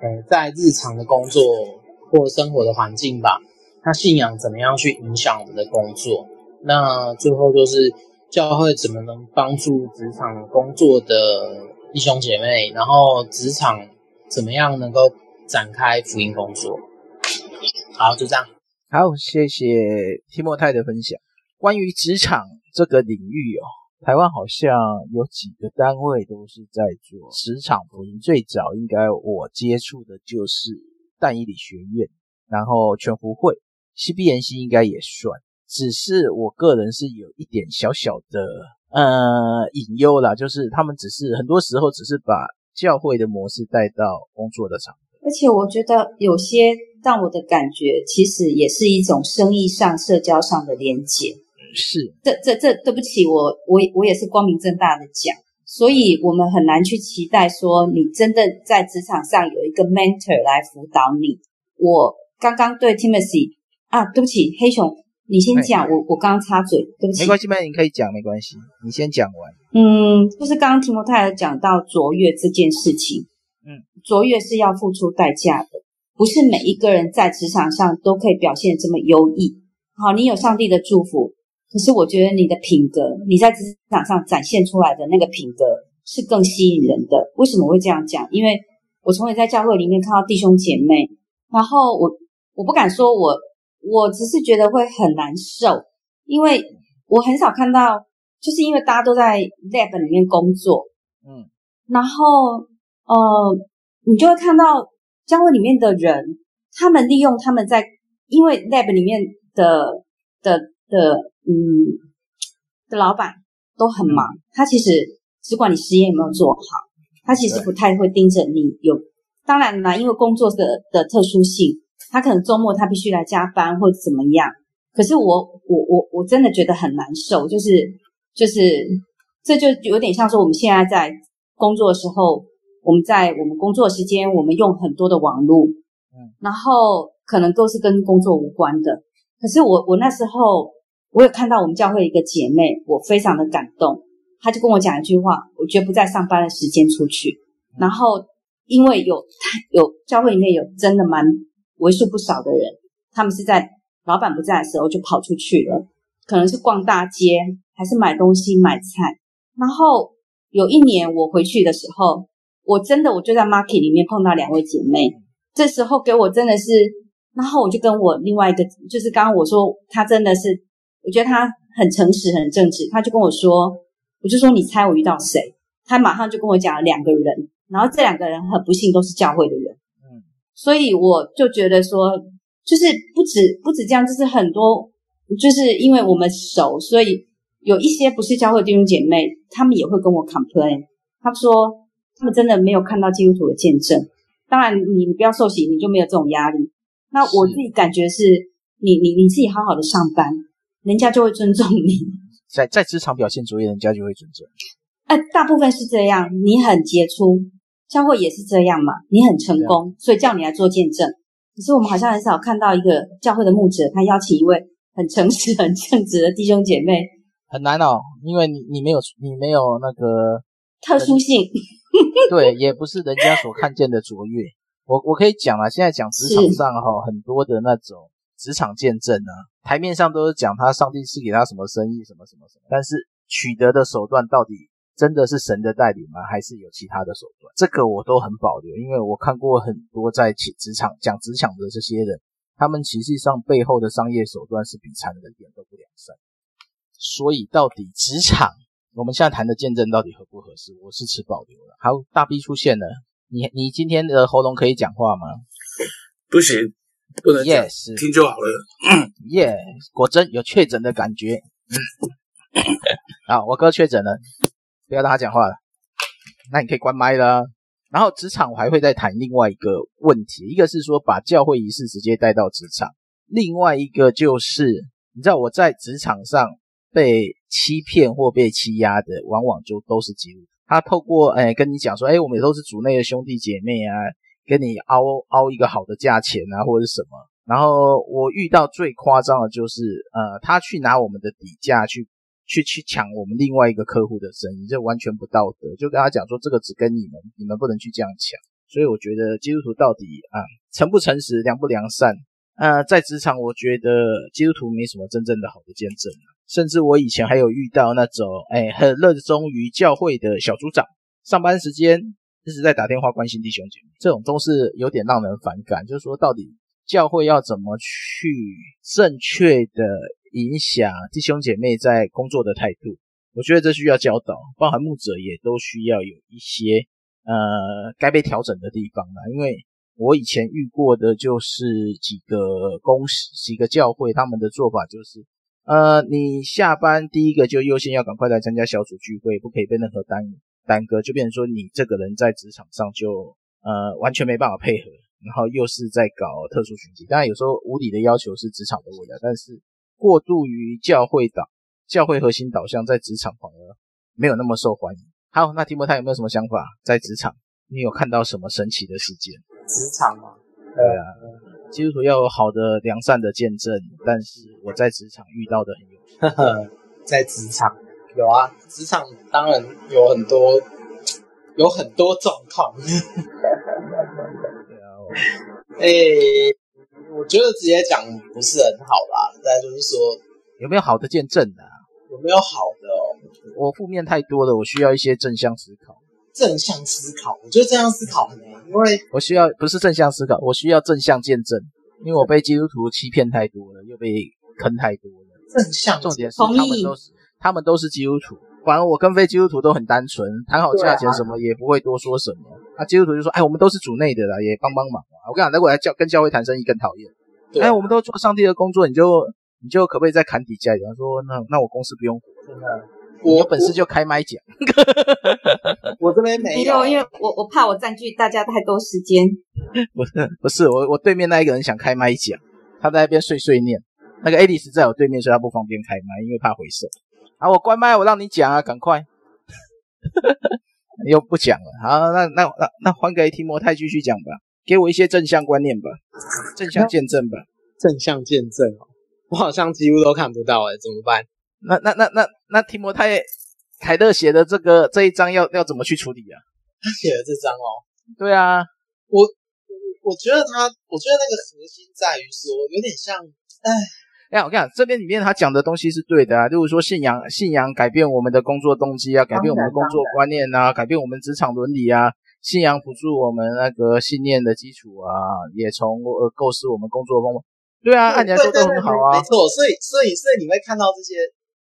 呃，在日常的工作或生活的环境吧，他信仰怎么样去影响我们的工作？那最后就是教会怎么能帮助职场工作的弟兄姐妹，然后职场怎么样能够展开福音工作？好，就这样。好，谢谢提莫太的分享。关于职场这个领域哦，台湾好像有几个单位都是在做职场福音。最早应该我接触的就是但以理学院，然后全福会，CBNC 应该也算。只是我个人是有一点小小的呃隐忧啦，就是他们只是很多时候只是把教会的模式带到工作的场合，而且我觉得有些让我的感觉其实也是一种生意上、社交上的连结。是，这这这对不起，我我我也是光明正大的讲，所以我们很难去期待说你真的在职场上有一个 mentor 来辅导你。我刚刚对 Timothy 啊，对不起，黑熊。你先讲，我我刚刚插嘴，对不起。没关系，没关系，你可以讲，没关系，你先讲完。嗯，就是刚刚提莫太有讲到卓越这件事情，嗯，卓越是要付出代价的，不是每一个人在职场上都可以表现这么优异。好，你有上帝的祝福，可是我觉得你的品格，你在职场上展现出来的那个品格是更吸引人的。为什么会这样讲？因为我从也在教会里面看到弟兄姐妹，然后我我不敢说我。我只是觉得会很难受，因为我很少看到，就是因为大家都在 lab 里面工作，嗯，然后呃，你就会看到教会里面的人，他们利用他们在，因为 lab 里面的的的嗯的老板都很忙，他其实只管你实验有没有做好，他其实不太会盯着你有，当然啦，因为工作的的特殊性。他可能周末他必须来加班或者怎么样，可是我我我我真的觉得很难受，就是就是这就有点像说我们现在在工作的时候，我们在我们工作时间，我们用很多的网络，嗯，然后可能都是跟工作无关的。可是我我那时候我有看到我们教会一个姐妹，我非常的感动，她就跟我讲一句话，我绝不在上班的时间出去。然后因为有有教会里面有真的蛮。为数不少的人，他们是在老板不在的时候就跑出去了，可能是逛大街，还是买东西买菜。然后有一年我回去的时候，我真的我就在 market 里面碰到两位姐妹，这时候给我真的是，然后我就跟我另外一个，就是刚刚我说她真的是，我觉得他很诚实很正直，他就跟我说，我就说你猜我遇到谁？他马上就跟我讲了两个人，然后这两个人很不幸都是教会的人。所以我就觉得说，就是不止不止这样，就是很多，就是因为我们熟，所以有一些不是教会弟兄姐妹，他们也会跟我 complain，他们说他们真的没有看到基督徒的见证。当然，你不要受洗，你就没有这种压力。那我自己感觉是，你你你自己好好的上班，人家就会尊重你。在在职场表现卓越，人家就会尊重你。哎，大部分是这样，你很杰出。教会也是这样嘛，你很成功，所以叫你来做见证。可是我们好像很少看到一个教会的牧者，他邀请一位很诚实、很正直的弟兄姐妹，很难哦，因为你你没有你没有那个特殊性，对，也不是人家所看见的卓越。我我可以讲啊，现在讲职场上哈，很多的那种职场见证啊，台面上都是讲他上帝赐给他什么生意，什么什么什么，但是取得的手段到底。真的是神的带领吗？还是有其他的手段？这个我都很保留，因为我看过很多在职场讲职场的这些人，他们实际上背后的商业手段是比常人一点都不良善。所以到底职场，我们现在谈的见证到底合不合适？我是持保留的。好，大 B 出现了，你你今天的喉咙可以讲话吗？不行，不能讲，yes, 听就好了。耶，yes, 果真有确诊的感觉。*laughs* 啊，我哥确诊了。不要让他讲话了，那你可以关麦了。然后职场我还会再谈另外一个问题，一个是说把教会仪式直接带到职场，另外一个就是你知道我在职场上被欺骗或被欺压的，往往就都是基督徒。他透过哎跟你讲说，哎我们都是主内的兄弟姐妹啊，跟你凹凹一个好的价钱啊或者是什么，然后我遇到最夸张的就是，呃，他去拿我们的底价去去去抢我们另外一个客户的生意，这完全不道德。就跟他讲说，这个只跟你们，你们不能去这样抢。所以我觉得基督徒到底啊，诚不诚实，良不良善？呃，在职场，我觉得基督徒没什么真正的好的见证。甚至我以前还有遇到那种，哎，很热衷于教会的小组长，上班时间一直在打电话关心弟兄姐妹，这种都是有点让人反感。就是说，到底教会要怎么去正确的影响弟兄姐妹在工作的态度？我觉得这需要教导，包含牧者也都需要有一些呃该被调整的地方啦，因为我以前遇过的就是几个公司、几个教会，他们的做法就是。呃，你下班第一个就优先要赶快来参加小组聚会，不可以被任何耽耽搁，就变成说你这个人在职场上就呃完全没办法配合，然后又是在搞特殊群体。当然有时候无理的要求是职场的为了，但是过度于教会导、教会核心导向，在职场反而没有那么受欢迎。好，那提莫他有没有什么想法？在职场你有看到什么神奇的事件？职场吗？对啊。基督徒要有好的良善的见证，但是我在职场遇到的很有趣。呵呵，在职场有啊，职场当然有很多 *tsk* 有很多状况。哎、欸，*laughs* 我觉得直接讲不是很好啦。再就是说，有没有好的见证啊？有没有好的哦？我负面太多了，我需要一些正向思考。正向思考，我觉得正向思考很难。因为我需要不是正向思考，我需要正向见证，因为我被基督徒欺骗太多了，又被坑太多了。正向重点是他们都是他们都是基督徒，反正我跟非基督徒都很单纯，谈好价钱什么也不会多说什么。啊，基督徒就说：“哎，我们都是主内的啦，也帮帮忙啊。”我跟你讲，如果来教跟教会谈生意更讨厌。哎，我们都做上帝的工作，你就你就可不可以再砍底价？比方说，那那我公司不用活。真的。我有本事就开麦讲，我这边 *laughs* 没有，因为我我怕我占据大家太多时间。*laughs* 不是不是，我我对面那一个人想开麦讲，他在那边碎碎念。那个 Alice 在我对面，所以他不方便开麦，因为怕回声。好，我关麦，我让你讲啊，赶快。*laughs* 又不讲了，好，那那那那还给提摩太继续讲吧，给我一些正向观念吧，正向见证吧。正向见证哦，我好像几乎都看不到哎，怎么办？那那那那那提摩太凯勒写的这个这一章要要怎么去处理啊？他写的这章哦，对啊，我我觉得他，我觉得那个核心在于说，有点像，哎，哎，我跟你讲，这边里面他讲的东西是对的啊，例如说信仰，信仰改变我们的工作动机啊，改变我们的工作观念啊，改变我们职场伦理啊，信仰辅助我们那个信念的基础啊，也从呃构思我们工作方法。对啊，按理来说都很好啊，没错，所以所以所以你会看到这些。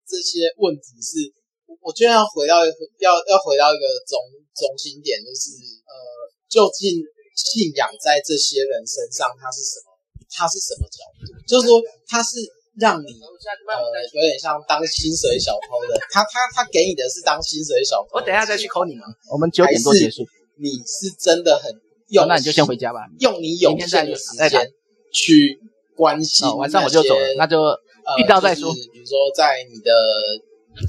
这些问题是，我觉得要回到要要回到一个中中心点，就是呃，究竟信仰在这些人身上，它是什么？它是什么角度？就是说，它是让你呃，有点像当薪水小偷的，他他他给你的是当薪水小偷。我等一下再去 call 你们？我们九点多结束。你是真的很用，那你就先回家吧。用你有限的时间去关心，晚上我就走了，那就。遇到再说，呃就是、比如说在你的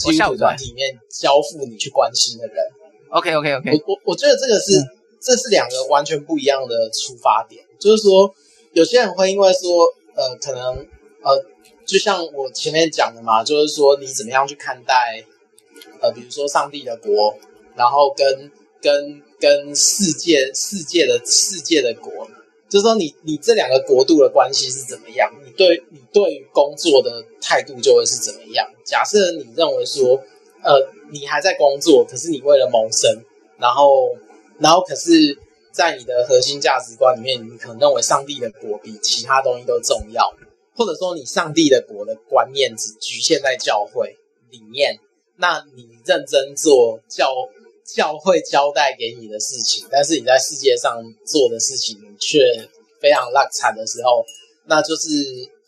基督徒团体里面交付你去关心的人。OK OK OK，我我我觉得这个是、嗯、这是两个完全不一样的出发点。就是说，有些人会因为说，呃，可能呃，就像我前面讲的嘛，就是说你怎么样去看待，呃，比如说上帝的国，然后跟跟跟世界世界的世界的国。就是说你，你这两个国度的关系是怎么样？你对你对于工作的态度就会是怎么样？假设你认为说，呃，你还在工作，可是你为了谋生，然后，然后可是，在你的核心价值观里面，你可能认为上帝的国比其他东西都重要，或者说你上帝的国的观念只局限在教会里面，那你认真做教。教会交代给你的事情，但是你在世界上做的事情却非常落惨的时候，那就是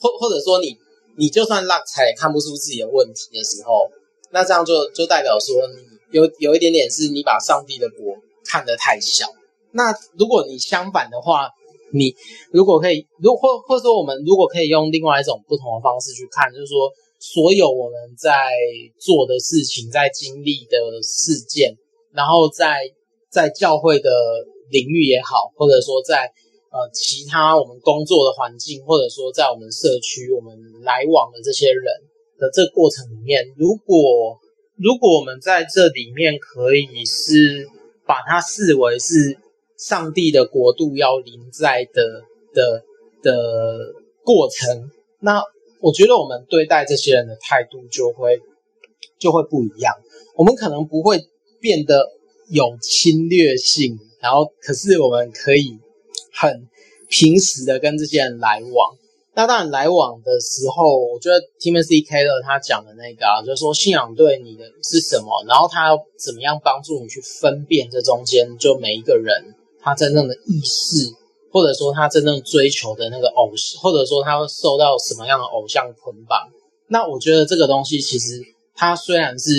或或者说你你就算落惨也看不出自己的问题的时候，那这样就就代表说你有有一点点是你把上帝的国看得太小。那如果你相反的话，你如果可以，如或或者说我们如果可以用另外一种不同的方式去看，就是说所有我们在做的事情，在经历的事件。然后在在教会的领域也好，或者说在呃其他我们工作的环境，或者说在我们社区我们来往的这些人的这个过程里面，如果如果我们在这里面可以是把它视为是上帝的国度要临在的的的过程，那我觉得我们对待这些人的态度就会就会不一样。我们可能不会变得有侵略性，然后可是我们可以很平时的跟这些人来往。那当然来往的时候，我觉得 Timothy Keller 他讲的那个啊，就是说信仰对你的是什么，然后他怎么样帮助你去分辨这中间就每一个人他真正的意识，或者说他真正追求的那个偶像，或者说他会受到什么样的偶像捆绑。那我觉得这个东西其实。他虽然是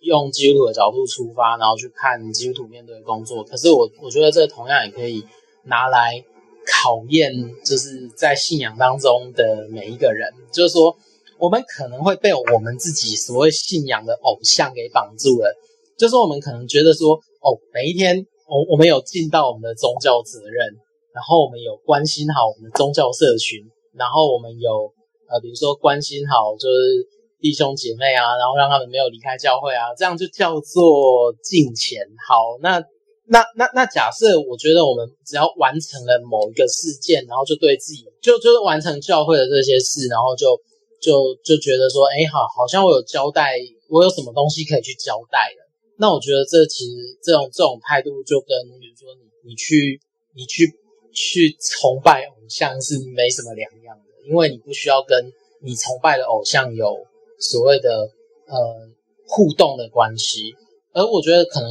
用基督徒的角度出发，然后去看基督徒面对的工作，可是我我觉得这同样也可以拿来考验，就是在信仰当中的每一个人。就是说，我们可能会被我们自己所谓信仰的偶像给绑住了。就是，我们可能觉得说，哦，每一天我我们有尽到我们的宗教责任，然后我们有关心好我们的宗教社群，然后我们有呃，比如说关心好就是。弟兄姐妹啊，然后让他们没有离开教会啊，这样就叫做敬虔。好，那那那那假设，我觉得我们只要完成了某一个事件，然后就对自己就就是完成教会的这些事，然后就就就觉得说，哎，好，好像我有交代，我有什么东西可以去交代的。那我觉得这其实这种这种态度，就跟比如说你你去你去去崇拜偶像是没什么两样的，因为你不需要跟你崇拜的偶像有。所谓的呃互动的关系，而我觉得可能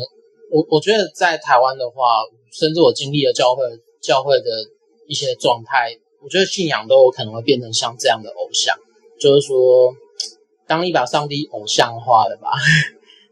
我我觉得在台湾的话，甚至我经历了教会教会的一些状态，我觉得信仰都有可能会变成像这样的偶像，就是说，当你把上帝偶像化了吧，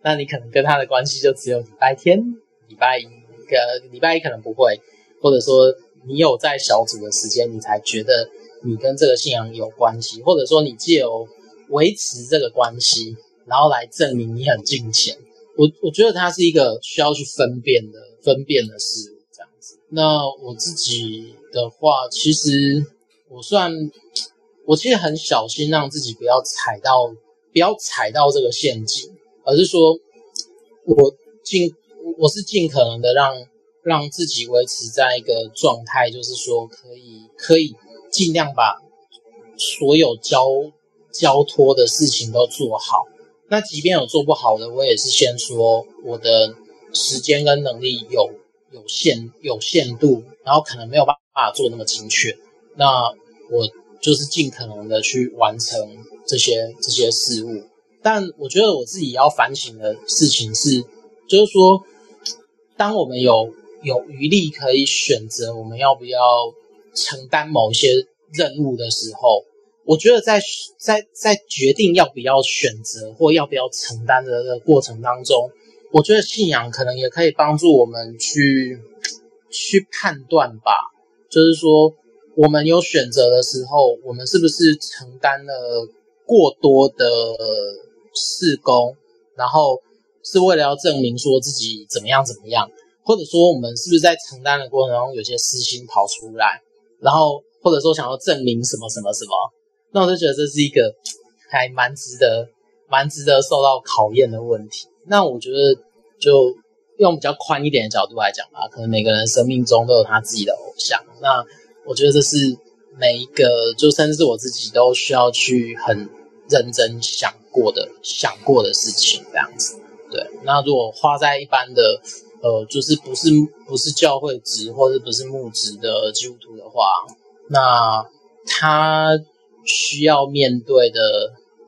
那你可能跟他的关系就只有礼拜天、礼拜一，个礼拜一可能不会，或者说你有在小组的时间，你才觉得你跟这个信仰有关系，或者说你借由维持这个关系，然后来证明你很敬虔。我我觉得它是一个需要去分辨的分辨的事物，这样子。那我自己的话，其实我算我其实很小心，让自己不要踩到不要踩到这个陷阱，而是说我尽我是尽可能的让让自己维持在一个状态，就是说可以可以尽量把所有交。交托的事情都做好，那即便有做不好的，我也是先说我的时间跟能力有有限有限度，然后可能没有办法做那么精确，那我就是尽可能的去完成这些这些事物。但我觉得我自己要反省的事情是，就是说，当我们有有余力可以选择我们要不要承担某一些任务的时候。我觉得在在在决定要不要选择或要不要承担的过程当中，我觉得信仰可能也可以帮助我们去去判断吧。就是说，我们有选择的时候，我们是不是承担了过多的试工，然后是为了要证明说自己怎么样怎么样，或者说我们是不是在承担的过程中有些私心跑出来，然后或者说想要证明什么什么什么。那我就觉得这是一个还蛮值得、蛮值得受到考验的问题。那我觉得，就用比较宽一点的角度来讲吧，可能每个人生命中都有他自己的偶像。那我觉得这是每一个，就甚至是我自己都需要去很认真想过的、想过的事情，这样子。对。那如果花在一般的，呃，就是不是不是教会职或者不是牧职的基督徒的话，那他。需要面对的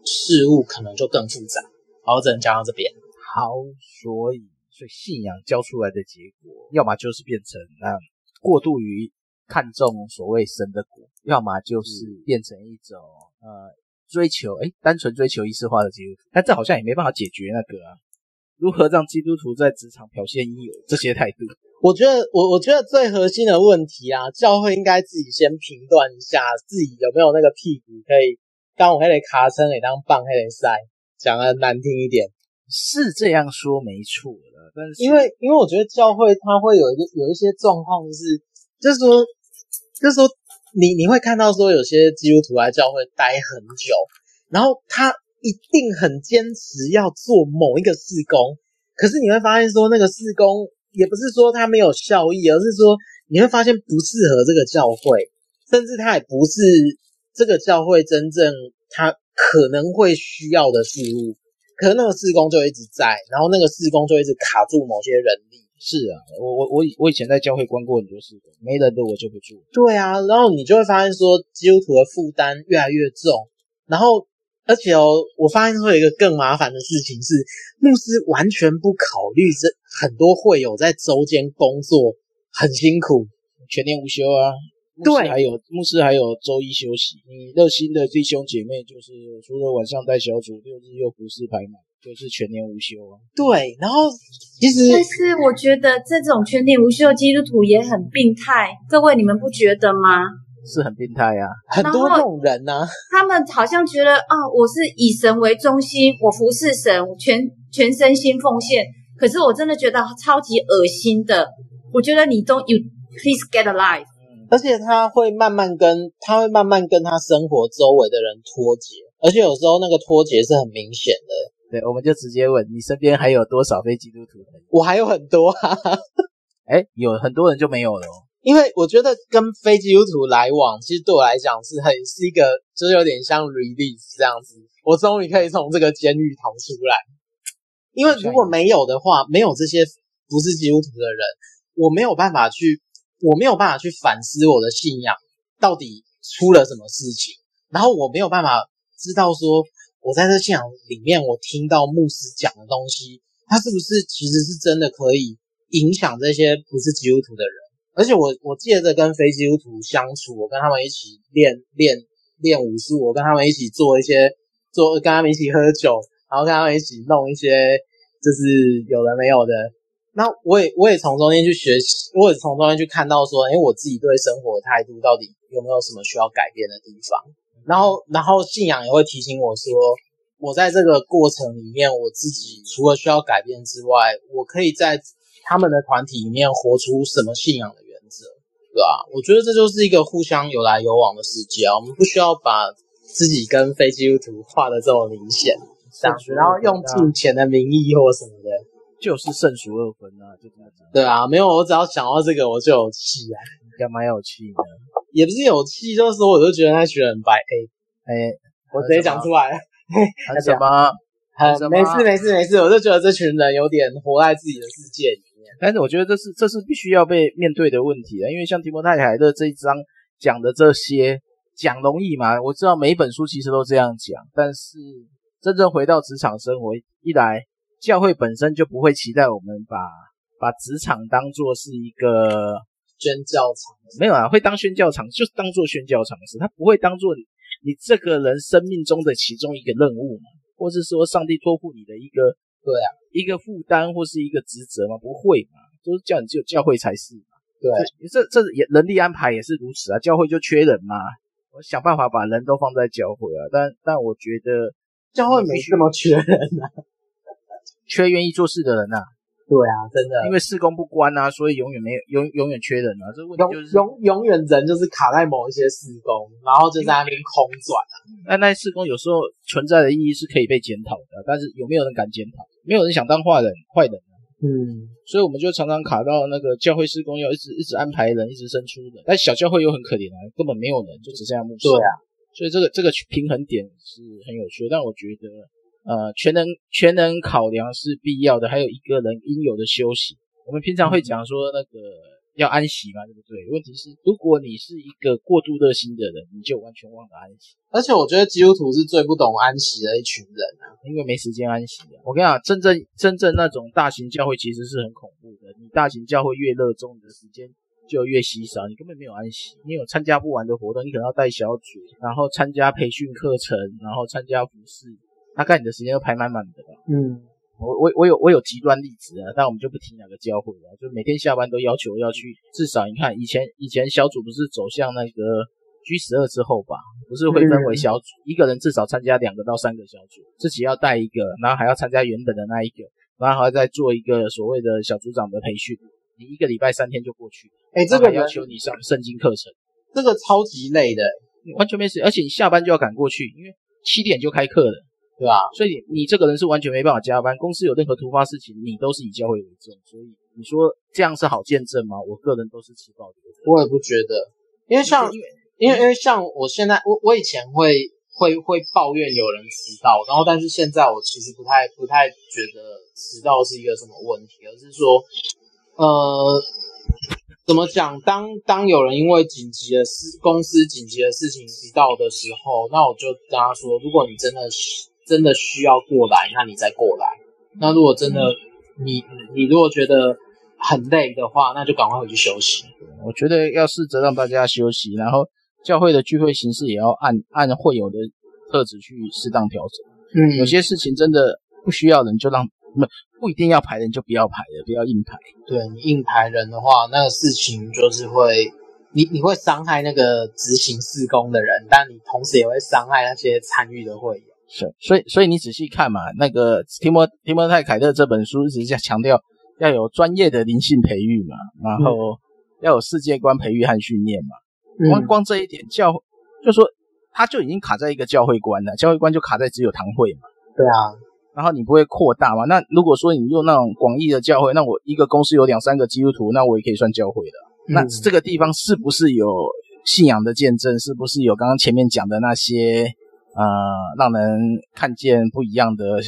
事物可能就更复杂。好，我只能讲到这边。好，所以所以信仰教出来的结果，要么就是变成那过度于看重所谓神的果，要么就是变成一种呃追求哎单纯追求仪式化的基督徒。但这好像也没办法解决那个啊，如何让基督徒在职场表现应有这些态度。我觉得，我我觉得最核心的问题啊，教会应该自己先评断一下自己有没有那个屁股可以当我还得卡撑，也当棒还得塞，讲的难听一点是这样说没错的，但是因为因为我觉得教会它会有一个有一些状况是，就是说这时候你你会看到说有些基督徒在教会待很久，然后他一定很坚持要做某一个事工，可是你会发现说那个事工也不是说他没有效益，而是说你会发现不适合这个教会，甚至他也不是这个教会真正他可能会需要的事物。可是那个事工就一直在，然后那个事工就一直卡住某些人力。是啊，我我我我以前在教会关过很多事的，没人的我就不住。对啊，然后你就会发现说基督徒的负担越来越重，然后而且哦，我发现会有一个更麻烦的事情是，牧师完全不考虑这很多会友在周间工作很辛苦，全年无休啊。对还有牧师还有周一休息。你热心的弟兄姐妹，就是除了晚上带小组，六日又服事排满，就是全年无休啊。对，然后其实，但是我觉得这种全年无休基督徒也很病态，各位你们不觉得吗？是很病态啊，很多这种人呢、啊，他们好像觉得啊，我是以神为中心，我服侍神，全全身心奉献。可是我真的觉得超级恶心的。我觉得你都 you please get alive。而且他会慢慢跟他会慢慢跟他生活周围的人脱节，而且有时候那个脱节是很明显的。对，我们就直接问你身边还有多少非基督徒？我还有很多啊，*laughs* 哎，有很多人就没有了。*laughs* 因为我觉得跟非基督徒来往，其实对我来讲是很是一个，就是有点像 release 这样子。我终于可以从这个监狱逃出来。因为如果没有的话，没有这些不是基督徒的人，我没有办法去。我没有办法去反思我的信仰到底出了什么事情，然后我没有办法知道说我在这信仰里面我听到牧师讲的东西，他是不是其实是真的可以影响这些不是基督徒的人？而且我我借着跟非基督徒相处，我跟他们一起练练练武术，我跟他们一起做一些做跟他们一起喝酒，然后跟他们一起弄一些就是有的没有的。那我也我也从中间去学习，我也从中间去看到说，诶，我自己对生活态度到底有没有什么需要改变的地方？然后，然后信仰也会提醒我说，我在这个过程里面，我自己除了需要改变之外，我可以在他们的团体里面活出什么信仰的原则，对吧？我觉得这就是一个互相有来有往的世界啊，我们不需要把自己跟非基督徒画的这么明显，这样子，然后用金钱的名义或什么的。就是圣俗二分啊，就这样子。对啊，没有，我只要想到这个，我就有气啊，干嘛有气呢？也不是有气，就是说，我就觉得那群人白黑。哎，我直接讲出来了。很 *laughs* 什么？很没事没事没事，我就觉得这群人有点活在自己的世界里面。但是我觉得这是这是必须要被面对的问题啊，因为像提摩太凯的这一章讲的这些，讲容易嘛？我知道每一本书其实都这样讲，但是真正回到职场生活，一来。教会本身就不会期待我们把把职场当作是一个宣教场，没有啊，会当宣教场，就是当做宣教场的事，他不会当做你你这个人生命中的其中一个任务嘛，或是说上帝托付你的一个对啊。一个负担或是一个职责嘛，不会嘛，就是叫你只有教会才是嘛，对，这这也人力安排也是如此啊，教会就缺人嘛，我想办法把人都放在教会啊，但但我觉得教会没这么缺人啊。*laughs* 缺愿意做事的人呐、啊，对啊，真的，因为事工不关啊，所以永远没有永永远缺人啊。这个问题就是永永远人就是卡在某一些事工，然后就在那边空转啊。那那事工有时候存在的意义是可以被检讨的，但是有没有人敢检讨？没有人想当坏人，坏人、啊。嗯，所以我们就常常卡到那个教会事工要一直一直安排人，一直生出人，但小教会又很可怜啊，根本没有人，就只剩下牧师。对啊，所以这个这个平衡点是很有趣，但我觉得。呃，全能全能考量是必要的，还有一个人应有的休息。我们平常会讲说那个要安息嘛，对不对？问题是，如果你是一个过度热心的人，你就完全忘了安息。而且我觉得基督徒是最不懂安息的一群人啊，因为没时间安息啊。我跟你讲，真正真正那种大型教会其实是很恐怖的。你大型教会越热衷你的时间就越稀少，你根本没有安息。你有参加不完的活动，你可能要带小组，然后参加培训课程，然后参加服事。大概你的时间都排满满的吧。嗯，我我我有我有极端例子啊，但我们就不提哪个教会了。就每天下班都要求要去，至少你看以前以前小组不是走向那个 G 十二之后吧，不是会分为小组，嗯、一个人至少参加两个到三个小组，自己要带一个，然后还要参加原本的那一个，然后还要再做一个所谓的小组长的培训。你一个礼拜三天就过去，哎，这个要求你上圣经课程。这个超级累的，完全没时间，而且你下班就要赶过去，因为七点就开课了，对吧？所以你这个人是完全没办法加班。公司有任何突发事情，你都是以教会为重。所以你说这样是好见证吗？我个人都是持抱的。我也不觉得，因为像因为因为因为像我现在我我以前会会会抱怨有人迟到，然后但是现在我其实不太不太觉得迟到是一个什么问题，而是说呃。怎么讲？当当有人因为紧急的事，公司紧急的事情迟到的时候，那我就跟他说：如果你真的真的需要过来，那你再过来。那如果真的你你如果觉得很累的话，那就赶快回去休息。我觉得要试着让大家休息，然后教会的聚会形式也要按按会有的特质去适当调整。嗯，有些事情真的不需要人就让。不不一定要排人就不要排了，不要硬排。对，你硬排人的话，那个事情就是会，你你会伤害那个执行事工的人，但你同时也会伤害那些参与的会友。是，所以所以你仔细看嘛，那个提摩提摩太凯特这本书一直在强调要有专业的灵性培育嘛，然后要有世界观培育和训练嘛。嗯、光光这一点教就说他就已经卡在一个教会观了，教会观就卡在只有堂会嘛。对啊。然后你不会扩大嘛？那如果说你用那种广义的教会，那我一个公司有两三个基督徒，那我也可以算教会的。嗯、那这个地方是不是有信仰的见证？是不是有刚刚前面讲的那些呃，让人看见不一样的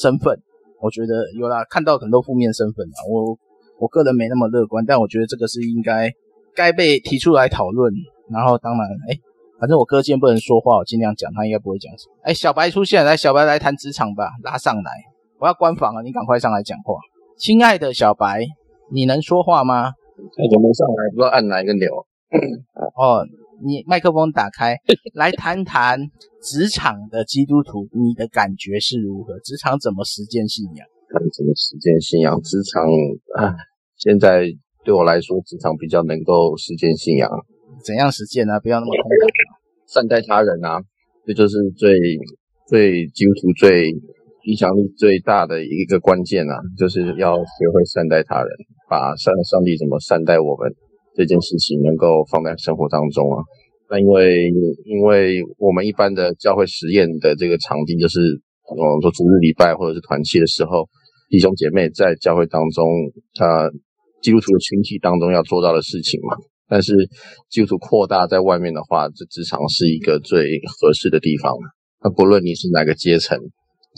身份？我觉得有啦，看到很多负面身份啊。我我个人没那么乐观，但我觉得这个是应该该被提出来讨论。然后当然，哎。反正我哥今天不能说话，我尽量讲，他应该不会讲什么。哎，小白出现，来，小白来谈职场吧，拉上来，我要关房了，你赶快上来讲话。亲爱的小白，你能说话吗？太久没上来，不知道按哪一个钮。哦，你麦克风打开，*laughs* 来谈谈职场的基督徒，你的感觉是如何？职场怎么实践信仰？看怎么实践信仰？职场啊，现在对我来说，职场比较能够实践信仰。怎样实践呢？不要那么空洞。善待他人啊，这就是最最基督徒最影响力最大的一个关键啊，就是要学会善待他人，把善上帝怎么善待我们这件事情能够放在生活当中啊。那因为因为我们一般的教会实验的这个场地，就是我们，说主日礼拜或者是团契的时候，弟兄姐妹在教会当中，呃，基督徒的群体当中要做到的事情嘛。但是基督徒扩大在外面的话，这职场是一个最合适的地方。那不论你是哪个阶层，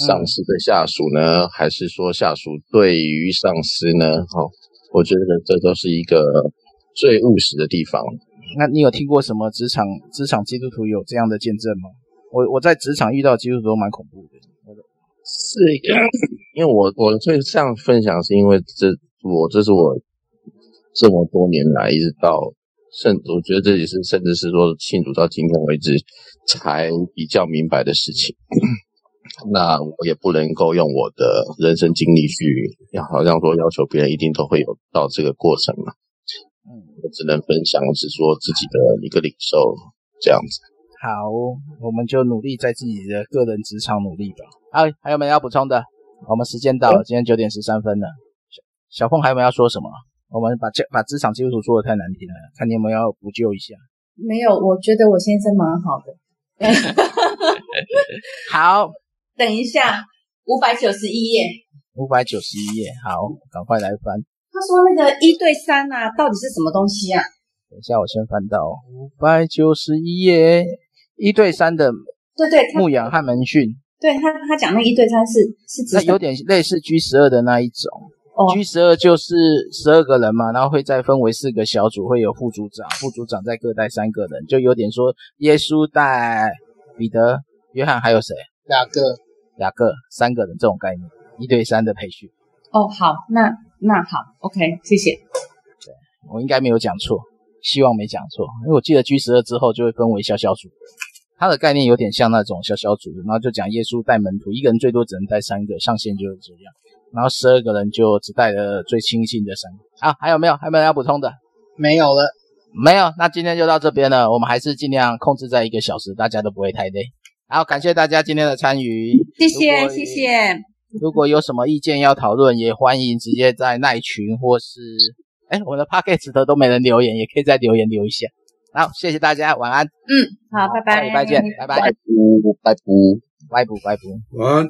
上司对下属呢，还是说下属对于上司呢？哦，我觉得这都是一个最务实的地方。那你有听过什么职场职场基督徒有这样的见证吗？我我在职场遇到基督徒都蛮恐怖的。是，因为我我会这样分享，是因为这我这是我这么多年来一直到。甚，我觉得这也是，甚至是说，信主到今天为止才比较明白的事情。那我也不能够用我的人生经历去，好像说要求别人一定都会有到这个过程嘛。嗯，我只能分享是说自己的一个领受这样子。好，我们就努力在自己的个人职场努力吧。好，还有没有要补充的？我们时间到了，今天九点十三分了。小小凤还有没有要说什么？我们把这把职场基督徒说的太难听了，看你有没有要补救一下。没有，我觉得我先生蛮好的。*laughs* 好，等一下，五百九十一页。五百九十一页，好，赶快来翻。他说那个一对三啊，到底是什么东西啊？等一下，我先翻到五百九十一页，一对三的对对牧羊和门训。对他，他讲那一对三是是指那有点类似 G 十二的那一种。哦 G 十二就是十二个人嘛，然后会再分为四个小组，会有副组长，副组长再各带三个人，就有点说耶稣带彼得、约翰，还有谁？雅各，雅各三个人这种概念，一对三的培训。哦，好，那那好，OK，谢谢。对，我应该没有讲错，希望没讲错，因为我记得 G 十二之后就会分为小小组，它的概念有点像那种小小组，然后就讲耶稣带门徒，一个人最多只能带三个，上限就是这样。然后十二个人就只带了最亲近的三个。好，还有没有？还有没有要补充的？没有了，没有。那今天就到这边了。我们还是尽量控制在一个小时，大家都不会太累。好，感谢大家今天的参与。谢谢，谢谢。*laughs* 如果有什么意见要讨论，也欢迎直接在赖群或是，哎，我的 p o c k e t 的都没人留言，也可以在留言留一下。好，谢谢大家，晚安。嗯，好，拜拜，下礼拜见，拜拜，拜拜拜拜拜不拜不。晚安。